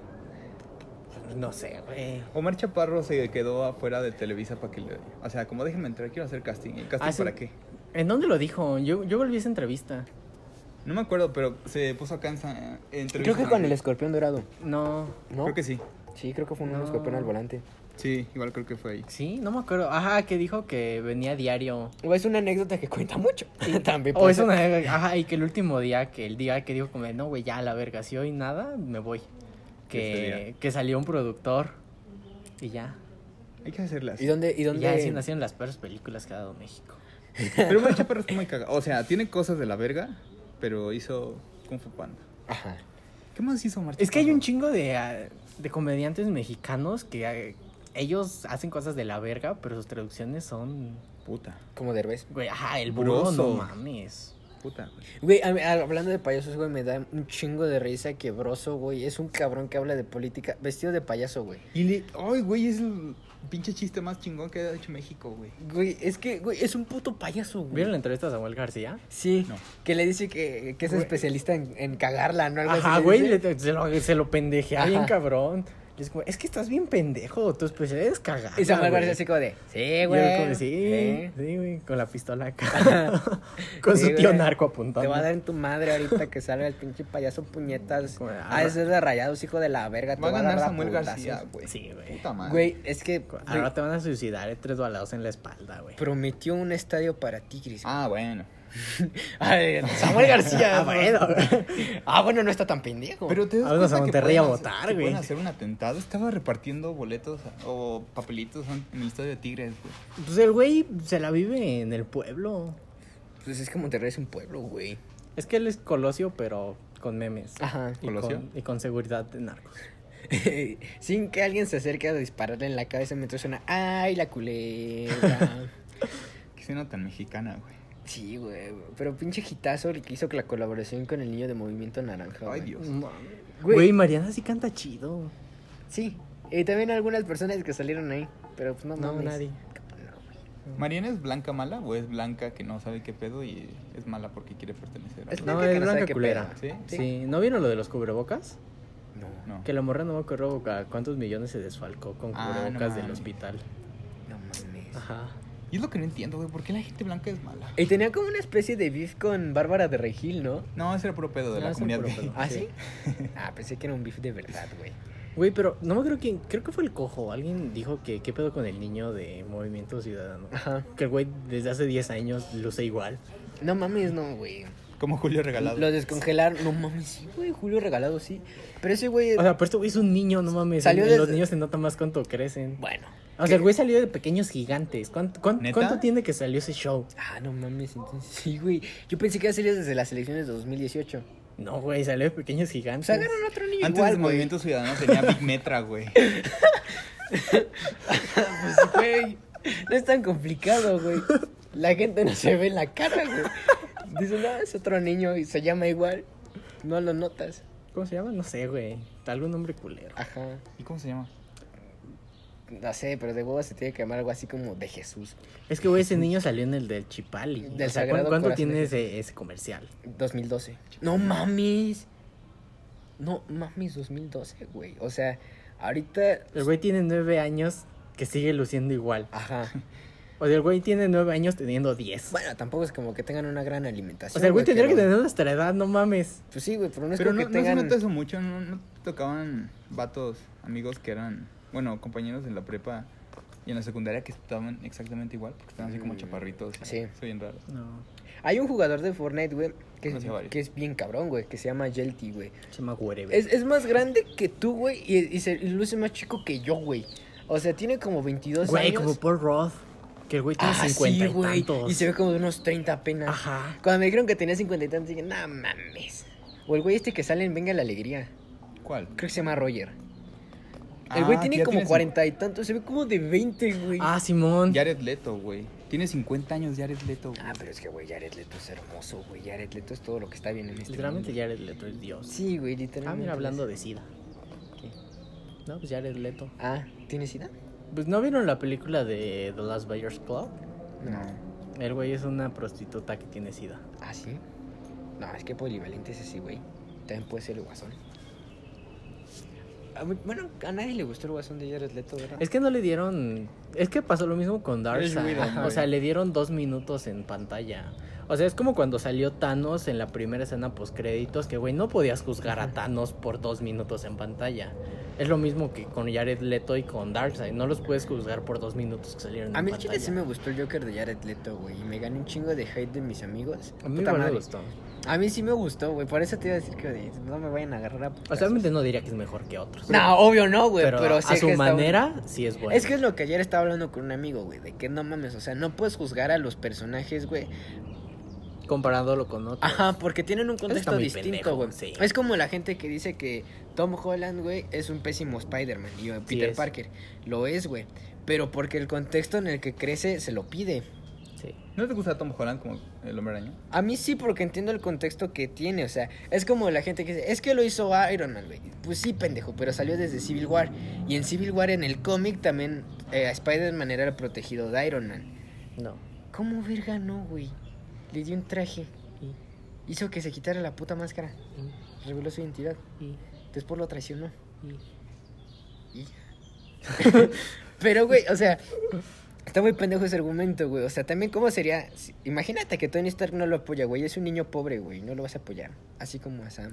No sé, güey. Omar Chaparro se quedó afuera de Televisa para que le... O sea, como déjenme entrar, quiero hacer casting. ¿El casting Ah, sí. para qué? ¿En dónde lo dijo? Yo, yo volví a esa entrevista. No me acuerdo, pero se puso acá en, Sa- en Creo que con el escorpión dorado. No. ¿No? Creo que sí. Sí, creo que fue un No. escorpión al volante. Sí, igual creo que fue ahí. Sí, no me acuerdo. Ajá, que dijo que venía diario. O es una anécdota que cuenta mucho. También O es una. Ajá, y que el último día, que el día que dijo como, no, güey, ya a la verga, si hoy nada, me voy. ¿Qué Que, sería? que salió un productor y ya. Hay que hacerlas. ¿Y dónde? ¿Y Y dónde? ya así nacieron las peores películas que ha dado México. Pero Chaparro está muy cagado. O sea, tiene cosas de la verga, pero hizo Kung Fu Panda. Ajá. ¿Qué más hizo Chaparro? Es que hay un chingo de, ah, de comediantes mexicanos que ah, ellos hacen cosas de la verga, pero sus traducciones son. Puta, Como Derbez. Güey, ajá, el burro, no mames. Puta, güey. Hablando de payasos, güey, me da un chingo de risa que Broso, güey, es un cabrón que habla de política vestido de payaso, güey. Y le... Ay, güey, es el pinche chiste más chingón que ha hecho México, güey. Güey, es que, güey, es un puto payaso, güey. ¿Vieron la entrevista a Samuel García? Sí, No. que le dice que, que es Güey. especialista en, en cagarla, ¿no? Algo así Ajá, güey, le- se lo, se lo pendejea bien cabrón. Y es como, es que estás bien pendejo, tu especialidad es cagar. Y Samuel García así como de, sí, güey. sí, ¿eh? sí, güey, con la pistola acá. con Sí, su tío güey. narco apuntando. Te va a dar en tu madre ahorita que salga el pinche payaso puñetas. Como, Ah, ese es de rayados, hijo de la verga. te Va a ganar dar Samuel. García, güey. Sí, güey. Puta madre. Güey, es que Ahora güey, te van a suicidar, eh, tres balados en la espalda, güey. prometió un estadio para Tigres. Ah, bueno. Samuel García. Ah, bueno. Ah, bueno, no está tan pendejo. Pero te das a que Monterrey a votar, güey. Pueden hacer un atentado. Estaba repartiendo boletos o papelitos en el estadio de Tigres, güey. Pues el güey se la vive en el pueblo. Pues es que Monterrey es un pueblo, güey. Es que él es Colosio, pero con memes. Ajá. Y ¿Colosio? con, y con seguridad de narcos. Sin que alguien se acerque a dispararle en la cabeza mientras suena, ¡ay, la culebra! Que suena tan mexicana, güey. Sí, güey. Pero pinche hitazo el que hizo la colaboración con el niño de Movimiento Naranja. Ay, güey. Dios. Güey. Güey, Mariana sí canta chido. Sí. Y también algunas personas que salieron ahí. Pero pues no, No, mames. nadie. No. ¿Mariana es blanca mala o es blanca que no sabe qué pedo y es mala porque quiere pertenecer a Es? No, blanca que es no sabe blanca qué culera. pedo. ¿Sí? ¿Sí? ¿no vieron lo de los cubrebocas? No, No. Que la morra no me acuerdo cuántos millones se desfalcó con Ah, no cubrebocas del hospital. no mames. Ajá. Y es lo que no entiendo, güey. ¿Por qué la gente blanca es mala? Y tenía como una especie de beef con Bárbara de Regil, ¿no? No, ese era puro pedo de No, la comunidad gay. pedo. ¿Ah, sí? Ah, pensé que era un beef de verdad, güey. Güey, pero no me acuerdo quién, creo que fue el cojo. Alguien dijo que qué pedo con el niño de Movimiento Ciudadano. Ajá. Que el güey desde hace 10 años luce igual. No mames, no, güey. Como Julio Regalado. Lo descongelaron. No mames, sí, güey. Julio regalado, sí. Pero ese güey. O sea, pero este güey es un niño, no mames. Salió Los desde- niños se nota más cuánto crecen. bueno. O sea, el güey salió de pequeños gigantes. ¿Cuánto, cuánto, cuánto tiene que salió ese show? Ah, no mames, entonces sí, güey. Yo pensé que había salido desde las elecciones de 2018. No, güey, salió de pequeños O gigantes. sea, agarran otro niño Antes igual, del güey. Movimiento Ciudadano tenía Big Metra, güey. Pues, güey. No es tan complicado, güey. La gente no se ve en la cara, güey. Dice, no, es otro niño y se llama igual. No lo notas. ¿Cómo se llama? No sé, güey. Algún nombre culero. Ajá. ¿Y cómo se llama? No sé, pero de huevo se tiene que llamar algo así como de Jesús. Es que, güey, ese niño salió en el del Chipali. Del O sea, Sagrado ¿cuán- ¿Cuánto Corazón tiene ese, ese comercial? 2012. No mames. No mames, 2012, güey. O sea, ahorita. El güey tiene nueve años que sigue luciendo igual. Ajá. O sea, el güey tiene nueve años teniendo diez. Bueno, tampoco es como que tengan una gran alimentación. o sea, el güey tendría que pero- tener nuestra edad, no mames. Pues sí, güey, pero no es Pero como no, que no se tengan. nota eso mucho. No, no te tocaban vatos, amigos que eran, bueno, compañeros en la prepa y en la secundaria que estaban exactamente igual, porque estaban así como chaparritos. sí. Soy bien raro. No. Hay un jugador de Fortnite, güey, que, varios. que es bien cabrón, güey, que se llama Yelty, güey. Se llama whatever. Es, es más grande que tú, güey, y, y se y luce más chico que yo, güey. O sea, tiene como 22 Güey, años. como Paul Roth. Que el güey tiene Ah, 50 sí, y güey. tantos. Y se ve como de unos 30 apenas. Ajá. Cuando me dijeron que tenía 50 y tantos, dije, no mames. O el güey este que sale en Venga la Alegría. ¿Cuál? Creo que se llama Roger. El güey Ah, tiene como tiene 40 y tantos. Se ve como de 20, güey. Ah, Simón. Jared Leto, güey. Tiene 50 años Jared Leto, güey. Ah, pero es que, güey, Jared Leto es hermoso, güey. Jared Leto es todo lo que está bien en este Literalmente mundo. Jared Leto es Dios. Sí, güey, Ah, literalmente. mira, hablando es- de SIDA. ¿Qué? No, pues Jared Leto. Ah, ¿tienes sida? Pues ¿no vieron la película de The Last Buyers Club? No. El güey es una prostituta que tiene SIDA. ¿Ah, sí? No, es que polivalente es ese, güey. También puede ser el guasón. A mí- Bueno, a nadie le gustó el guasón de Jared Leto, ¿verdad? Es que no le dieron. Es que pasó lo mismo con Darkseid. O sea, le dieron dos minutos en pantalla. O sea, es como cuando salió Thanos en la primera escena post créditos, que güey, no podías juzgar a Thanos por dos minutos en pantalla. Es lo mismo que con Jared Leto y con Darkseid. No los puedes juzgar por dos minutos que salieron A en mí el chile sí me gustó el Joker de Jared Leto, güey. Y me gané un chingo de hate de mis amigos. A mí Puta me gustó. A mí sí me gustó, güey. Por eso te iba a decir que no me vayan a agarrar a O putazos. sea, obviamente no diría que es mejor que otros. No, obvio no, güey. pero, Pero, sí a que su está- manera, sí es bueno. Es que es lo que ayer estaba hablando con un amigo, güey. De que no mames, o sea, no puedes juzgar a los personajes, güey. Comparándolo con otros. Ajá, porque tienen un contexto distinto, güey. sí. Es como la gente que dice que Tom Holland, güey, es un pésimo Spider-Man. Y Peter. Parker lo es, güey. Pero porque el contexto en el que crece se lo pide. Sí. ¿No te gusta Tom Holland como el hombre araña? A mí sí, porque entiendo el contexto que tiene. O sea, es como la gente que dice, es que lo hizo Iron Man, güey. Pues sí, pendejo, pero salió desde Civil War. Y en Civil War, en el cómic, también eh, Spider-Man era el protegido de Iron Man. No. ¿Cómo verga no, güey? Le dio un traje. Y, Hizo que se quitara la puta máscara. y, Reveló su identidad. y, Después lo traicionó. y. Pero, güey, o sea, está muy pendejo ese argumento, güey. O sea, también, ¿cómo sería? Imagínate que Tony Stark no lo apoya, güey. Es un niño pobre, güey. No lo vas a apoyar. Así como a Sam.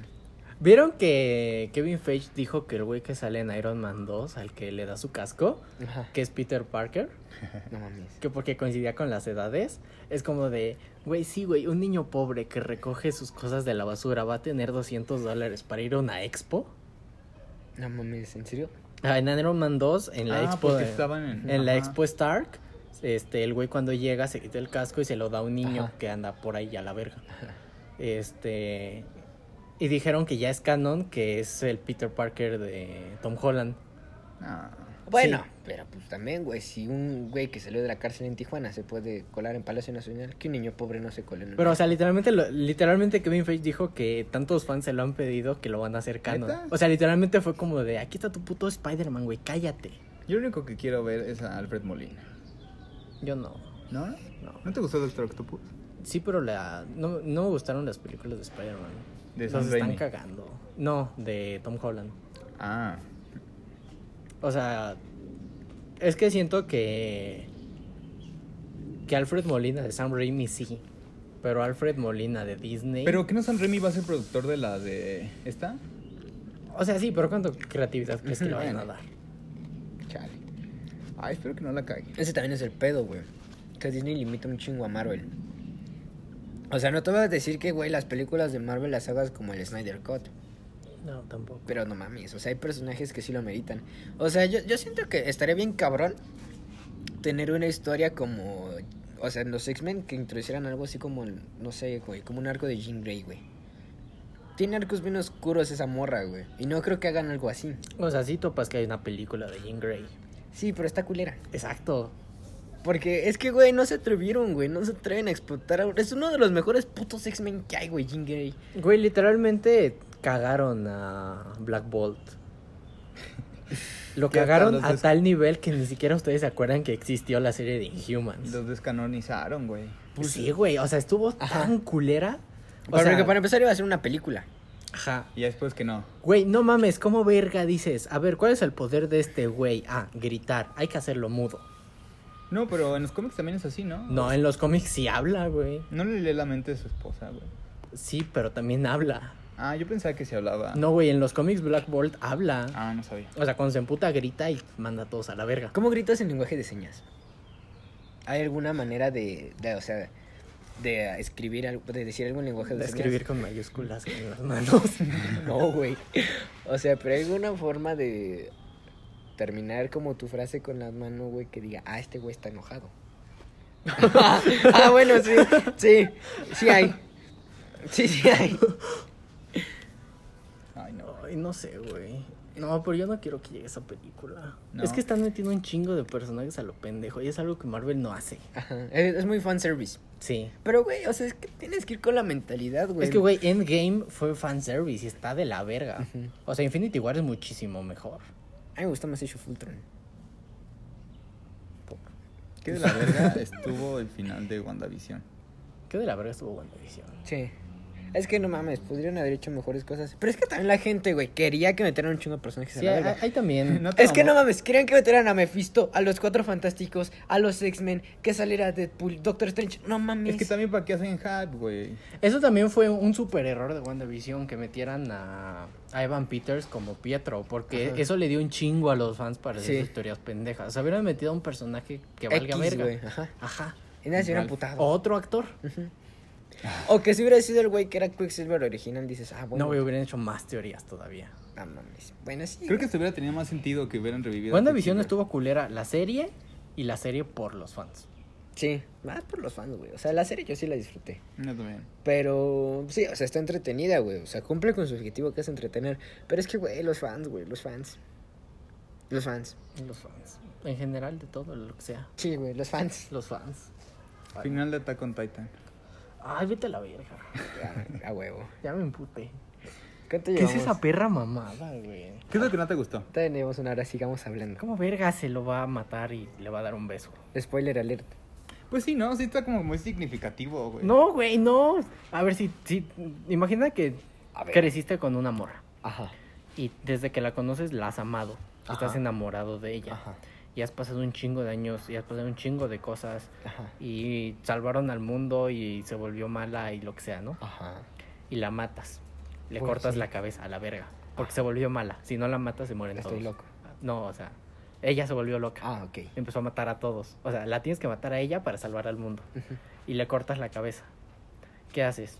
¿Vieron que Kevin Feige dijo que el güey que sale en Iron Man 2, al que le da su casco, Ajá. que es Peter Parker, No mames. que porque coincidía con las edades, es como de, güey, sí, güey, un niño pobre que recoge sus cosas de la basura va a tener 200 dólares para ir a una expo. No mames, ¿en serio? Ah, en Iron Man 2, en la Ah, expo, estaban en- en la expo Stark, este, el güey cuando llega se quita el casco y se lo da a un niño Ajá. que anda por ahí a la verga. Este, y dijeron que ya es canon, que es el Peter Parker de Tom Holland. Ah, Bueno, Sí. pero pues también, güey, si un güey que salió de la cárcel en Tijuana se puede colar en Palacio Nacional, que un niño pobre no se cole en el... Pero, o sea, literalmente, lo- literalmente Kevin Feige dijo que tantos fans se lo han pedido que lo van a hacer canon. ¿Neta? O sea, literalmente fue como de, aquí está tu puto Spider-Man, güey, cállate. yo lo único que quiero ver es a Alfred Molina. Yo no. ¿No? No. ¿No te gustó Doctor Octopus? Sí, pero la, no, no me gustaron las películas de Spider-Man. De Los Sam están Raimi. cagando. No, de Tom Holland. Ah, O sea, es que siento que. Que Alfred Molina de Sam Raimi sí. Pero Alfred Molina de Disney. pero ¿qué no San Remy va a ser productor de la de esta? O sea, sí, pero ¿cuánto creatividad crees que le vayan a dar? Ay, espero que no la cague. Ese también es el pedo, güey. Que Disney limita un chingo a Marvel. O sea, no te voy a decir que, güey, las películas de Marvel las hagas como el Snyder Cut. No, tampoco. Pero no mames, o sea, hay personajes que sí lo meritan. O sea, yo, yo siento que estaría bien cabrón tener una historia como... O sea, en los X-Men que introducieran algo así como, no sé, güey, como un arco de Jean Grey, güey. Tiene arcos bien oscuros esa morra, güey. Y no creo que hagan algo así. O sea, sí topas que hay una película de Jean Grey. Sí, pero está culera. Exacto. Porque es que, güey, no se atrevieron, güey. No se atreven a explotar. a- Es uno de los mejores putos X-Men que hay, güey, Jean Grey. Güey, literalmente cagaron a Black Bolt. Lo cagaron a tal nivel que ni siquiera ustedes se acuerdan que existió la serie de Inhumans. Los descanonizaron, güey. Pues sí, güey, o sea, estuvo Ajá. tan culera. O Porque sea, para empezar iba a ser una película. Ajá. Y después que no. Güey, no mames, ¿cómo verga dices? A ver, ¿cuál es el poder de este güey? Ah, gritar, hay que hacerlo mudo. No, pero en los cómics también es así, ¿no? No, en los cómics sí habla, güey. No le lee la mente de su esposa, güey. Sí, pero también habla. Ah, yo pensaba que se hablaba. No, güey, en los cómics Black Bolt habla. Ah, no sabía. O sea, cuando se emputa grita y manda a todos a la verga. ¿Cómo gritas en lenguaje de señas? ¿Hay alguna manera de, de, o sea, de escribir algo, de decir algo en lenguaje de, De señas? escribir con mayúsculas en las manos. No, güey. O sea, pero hay alguna forma de terminar como tu frase con las manos, güey, que diga, ah, este güey está enojado. ah, bueno, sí, sí, sí hay. Sí, sí hay. Ay, no. Ay, no sé, güey. No, pero yo no quiero que llegue esa película. No. Es que están metiendo un chingo de personajes a lo pendejo y es algo que Marvel no hace. Ajá, es, es muy fanservice. Sí. Pero, güey, o sea, es que tienes que ir con la mentalidad, güey. Es que, güey, Endgame fue fanservice y está de la verga. O sea, Infinity War es muchísimo mejor. A mí me gusta más Age of Ultron. ¿Qué de la verga estuvo el final de WandaVision? ¿Qué de la verga estuvo WandaVision? Sí. Es que no mames, podrían haber hecho mejores cosas. Pero es que también la gente, güey, quería que metieran un chingo de personajes Sí, a la verga. hay también. No te Es que no mames, querían que metieran a Mephisto, a los Cuatro Fantásticos, a los X-Men, que saliera Deadpool, Doctor Strange. No mames. Es que también para qué hacen hype, güey. Eso también fue un super error de WandaVision que metieran a, a Evan Peters como Pietro, porque Ajá. eso le dio un chingo a los fans para hacer Sí. sus teorías pendejas. O sea, hubieran metido a un personaje que valga X, verga. ajá. Ajá. Y nadie se hubiera Ralph. putado. Otro actor. Ujú. O que si hubiera sido el güey que era Quicksilver original, dices, ah, bueno. No, güey, hubieran hecho más teorías todavía. No mames. Bueno, sí. Creo que esto hubiera tenido más sentido que hubieran revivido. WandaVision estuvo culera, la serie y la serie por los fans. Sí, más por los fans, güey. O sea, la serie yo sí la disfruté. Yo también. Pero sí, o sea, está entretenida, güey. O sea, cumple con su objetivo que es entretener. Pero es que, güey, los fans, güey, los fans. Los fans. Los fans. En general, de todo lo que sea. Sí, güey, los fans. Los fans. Final de Attack on Titan. Ay, vete a la verga. A, a huevo. Ya me emputé. ¿Cuánto ¿Qué es esa perra mamada, güey? ¿Qué es lo que no te gustó? Tenemos una hora, sigamos hablando. ¿Cómo verga se lo va a matar y le va a dar un beso? Spoiler alert. Pues sí, ¿no? Sí está como muy significativo, güey. No, güey, no. A ver, si, si imagina que creciste con una morra Ajá. y desde que la conoces la has amado. Estás Ajá. enamorado de ella. Ajá. Y has pasado un chingo de años y has pasado un chingo de cosas Ajá. y salvaron al mundo y se volvió mala y lo que sea, ¿no? Ajá. Y la matas. Le Pues cortas sí. la cabeza a la verga. Porque se volvió mala. Si no la matas, se mueren Estoy todos. loco. No, o sea, ella se volvió loca. Ah, ok. Empezó a matar a todos. O sea, la tienes que matar a ella para salvar al mundo. Ujú. Y le cortas la cabeza. ¿Qué haces?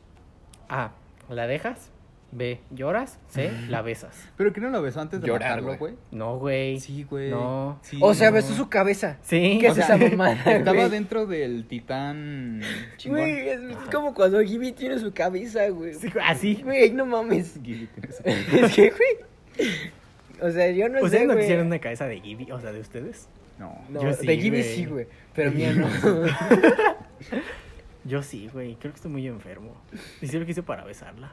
A. La dejas. B. Lloras. C. La besas. ¿Pero que no lo besó antes de Llorar, matarlo, güey. güey? No, güey. Sí, güey. No. Sí, o sea, no. besó su cabeza. Sí. ¿Qué o es sea, esa mamada? Estaba güey? dentro del titán chingón. Güey, es, como cuando Gibby tiene su cabeza, güey. sí, así. Güey, no mames. Gilly tiene esa- es que, güey. O sea, yo no ¿Ustedes sé, no güey. quisieron una cabeza de Gibby? O sea, de ustedes. No. No, Yo sí, de Gibby güey. sí, güey. Pero mía no. Yo sí, güey. Creo que estoy muy enfermo. Y sí lo quise para besarla.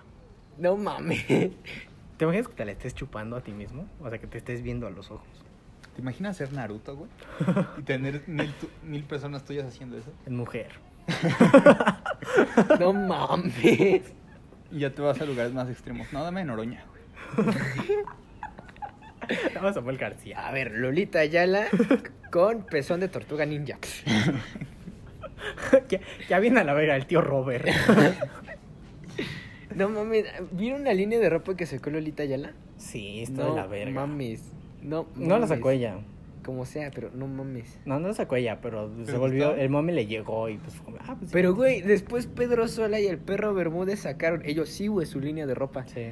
No mames. ¿Te imaginas que te la estés chupando a ti mismo? O sea, que te estés viendo a los ojos. ¿Te imaginas ser Naruto, güey? Y tener mil, tu- mil personas tuyas haciendo eso. En mujer. No mames. Y ya te vas a lugares más extremos. No, dame Noroña, güey. Vamos a Samuel García. A ver, Lolita Ayala con pezón de tortuga ninja. ya, ya viene a la verga el tío Robert. No mames, ¿vieron una línea de ropa que sacó Lolita Ayala? sí, está no de la verga. mames. No, No la sacó mames. ella. Como sea, pero no mames. No, no la sacó ella, pero, se ¿Pero volvió. gustó? El mami le llegó y pues fue como, ah, pues sí. Pero, güey, después Pedro Sola y el perro Bermúdez sacaron, ellos sí, güey, su línea de ropa. Sí,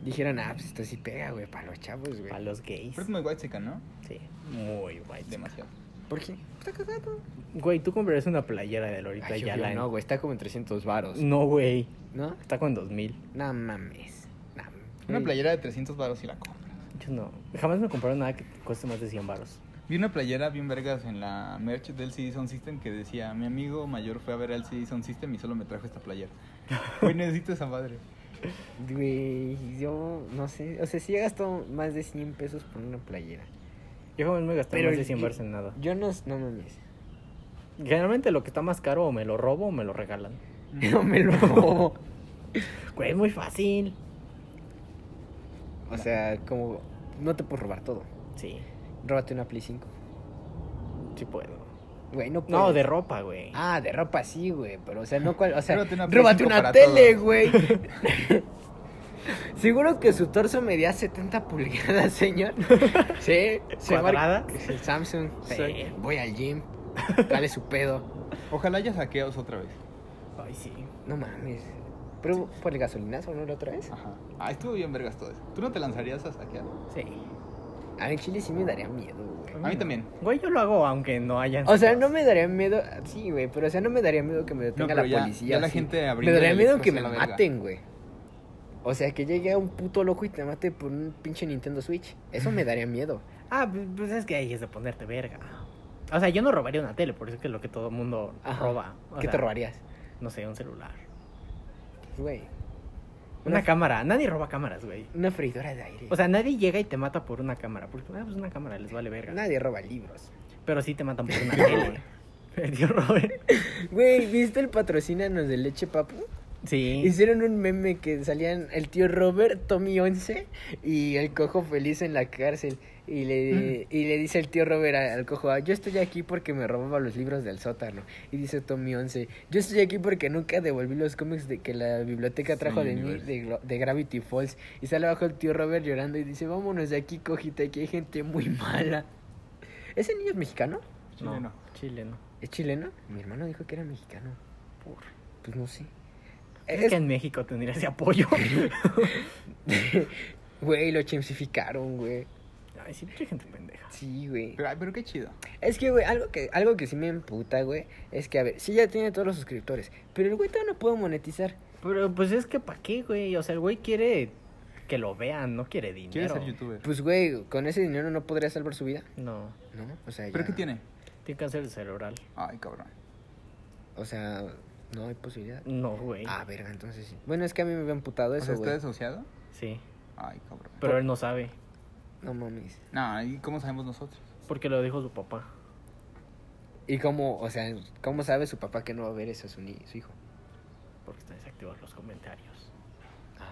Dijeron, ah, pues esto sí pega, güey, para los chavos, güey. para los gays. Pero es muy white chica, ¿no? Sí, muy guay. Demasiado. ¿Por qué? Está cagado. Güey, tú comprarías una playera de Lolita Ay, en- no, güey, está como en 300 varos. No, güey. ¿No? Está con 2000. No mames. No, Una playera de 300 baros y la compras. Yo no. Jamás me compraron nada que cueste más de 100 baros. Vi una playera bien vergas en la merch del CD Sound System que decía, mi amigo mayor fue a ver al CD Sound System y solo me trajo esta playera. Güey, necesito esa madre. Güey, yo no sé. O sea, sí he gastado más de 100 pesos por una playera. Yo jamás me gasté Pero más de 100 yo- baros en nada. Yo no, no mames. Generalmente lo que está más caro o me lo robo o me lo regalan. No me lo robo. Güey, es muy fácil. O sea, como no te puedo robar todo. Sí, Róbate una Play 5. sí puedo. Güey, no No, puedes. de ropa, güey. Ah, de ropa sí, güey. Pero, o sea, no cual. O sea, Róbate una Play róbate 5 una para tele, güey. Seguro que su torso medía 70 pulgadas, señor. Sí, se. Es el Samsung. Sí. Voy al gym. Dale su pedo. Ojalá haya saqueos otra vez. Ay, sí. No mames. Pero por el gasolinazo, ¿no? La otra vez. Ajá. Ah, estuvo bien vergas todo eso. ¿Tú no te lanzarías a saquear? Sí. A mí en Chile sí me daría miedo, güey. A mí también. Güey, yo lo hago aunque no hayan. O sea, no me daría miedo. Sí, güey, pero o sea, no me daría miedo que me detenga pero la ya- policía. ya la gente Me daría miedo que me maten, güey. O sea, que llegue un puto loco y te mate por un pinche Nintendo Switch. Eso me daría miedo. Ah, pues- pues es que ahí es de ponerte verga. O sea, yo no robaría una tele, por eso es que es lo que todo el mundo Ajá. roba. O ¿Qué sea, te robarías? No sé, un celular. Güey. Una cámara. Nadie roba cámaras, güey. Una freidora de aire. O sea, nadie llega y te mata por una cámara. Porque, ah, pues una cámara les vale verga. nadie roba libros. Pero sí te matan por una tele. Robert. Güey, ¿viste el patrocínanos de leche papu? Sí. Hicieron un meme que salían el tío Robert, Tommy 11 y el cojo feliz en la cárcel. Y le, y le dice el tío Robert al cojo, "Ah, yo estoy aquí porque me robaba los libros del sótano. Y dice Tommy 11, yo estoy aquí porque nunca devolví los cómics de que la biblioteca trajo Sí, de mí, de, Gravity Falls. Y sale abajo el tío Robert llorando y dice, vámonos de aquí, cojita, aquí hay gente muy mala. ¿Ese niño es mexicano? Chileno. No, chileno. ¿Es chileno? Mi hermano dijo que era mexicano. Por... Pues no sé. Es Es- que en México tendría ese apoyo. Güey, lo chimsificaron, güey. Ay, sí, mucha gente pendeja. Sí, güey. Pero, ay, pero qué chido. Es que, güey, algo que, algo que sí me emputa, güey, es que, a ver, sí ya tiene todos los suscriptores, pero el güey todavía no puede monetizar. Pero pues es que ¿para qué, güey? O sea, el güey quiere que lo vean, no quiere dinero. ¿Quieres ser youtuber? Pues, güey, con ese dinero no podría salvar su vida, No, ¿no? O sea, ¿Pero qué tiene? tiene cáncer cerebral. Ay, cabrón. O sea, no hay posibilidad. No, güey. Ah, verga, entonces sí. Bueno, es que a mí me había emputado O eso, sea, ¿está güey. desociado? Sí, Ay, cabrón. pero él no sabe. No mames. No, ¿y cómo sabemos nosotros? Porque lo dijo su papá. ¿Y cómo, o sea, cómo sabe su papá que no va a ver eso a su, ni- su hijo? Porque está desactivado los comentarios. Ah,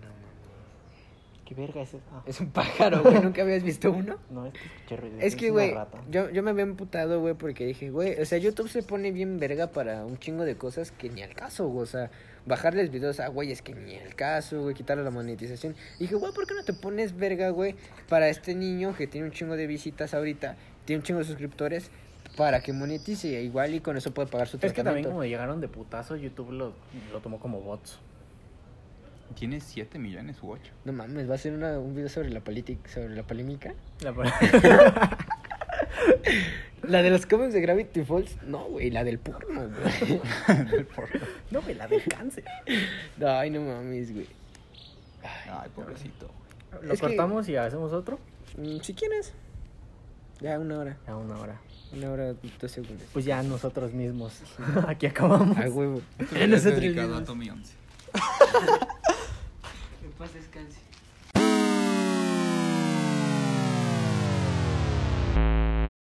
no mames. ¿Qué verga es eso? Ah, Es un pájaro, güey. ¿Nunca habías visto uno? no, es que ruido. Es que, güey, yo, yo me había emputado, güey, porque dije, güey, o sea, YouTube se pone bien verga para un chingo de cosas que ni al caso, güey, o sea, bajarles videos a güey, es que ni al caso, güey, quitarle la monetización. Y dije, güey, ¿por qué no te pones verga, güey, para este niño que tiene un chingo de visitas ahorita, tiene un chingo de suscriptores, para que monetice igual y con eso puede pagar su Es que también tratamiento? como llegaron de putazo, YouTube lo, lo tomó como bots. Tiene 7 millones u 8. No mames, va a ser una- un video sobre la política, sobre la polémica. La- La de los cómics de Gravity Falls, no, güey, la del porno, güey. no, güey, la del cáncer. Ay, no mames, güey. Ay, pobrecito. Lo Es que- cortamos y hacemos otro. Mm, Si quieres. Ya, una hora. A una hora. Una hora, dos segundos. Pues ya nosotros mismos. Aquí acabamos. A huevo. Esto es dedicado a Tommy 11. Que paz descanse.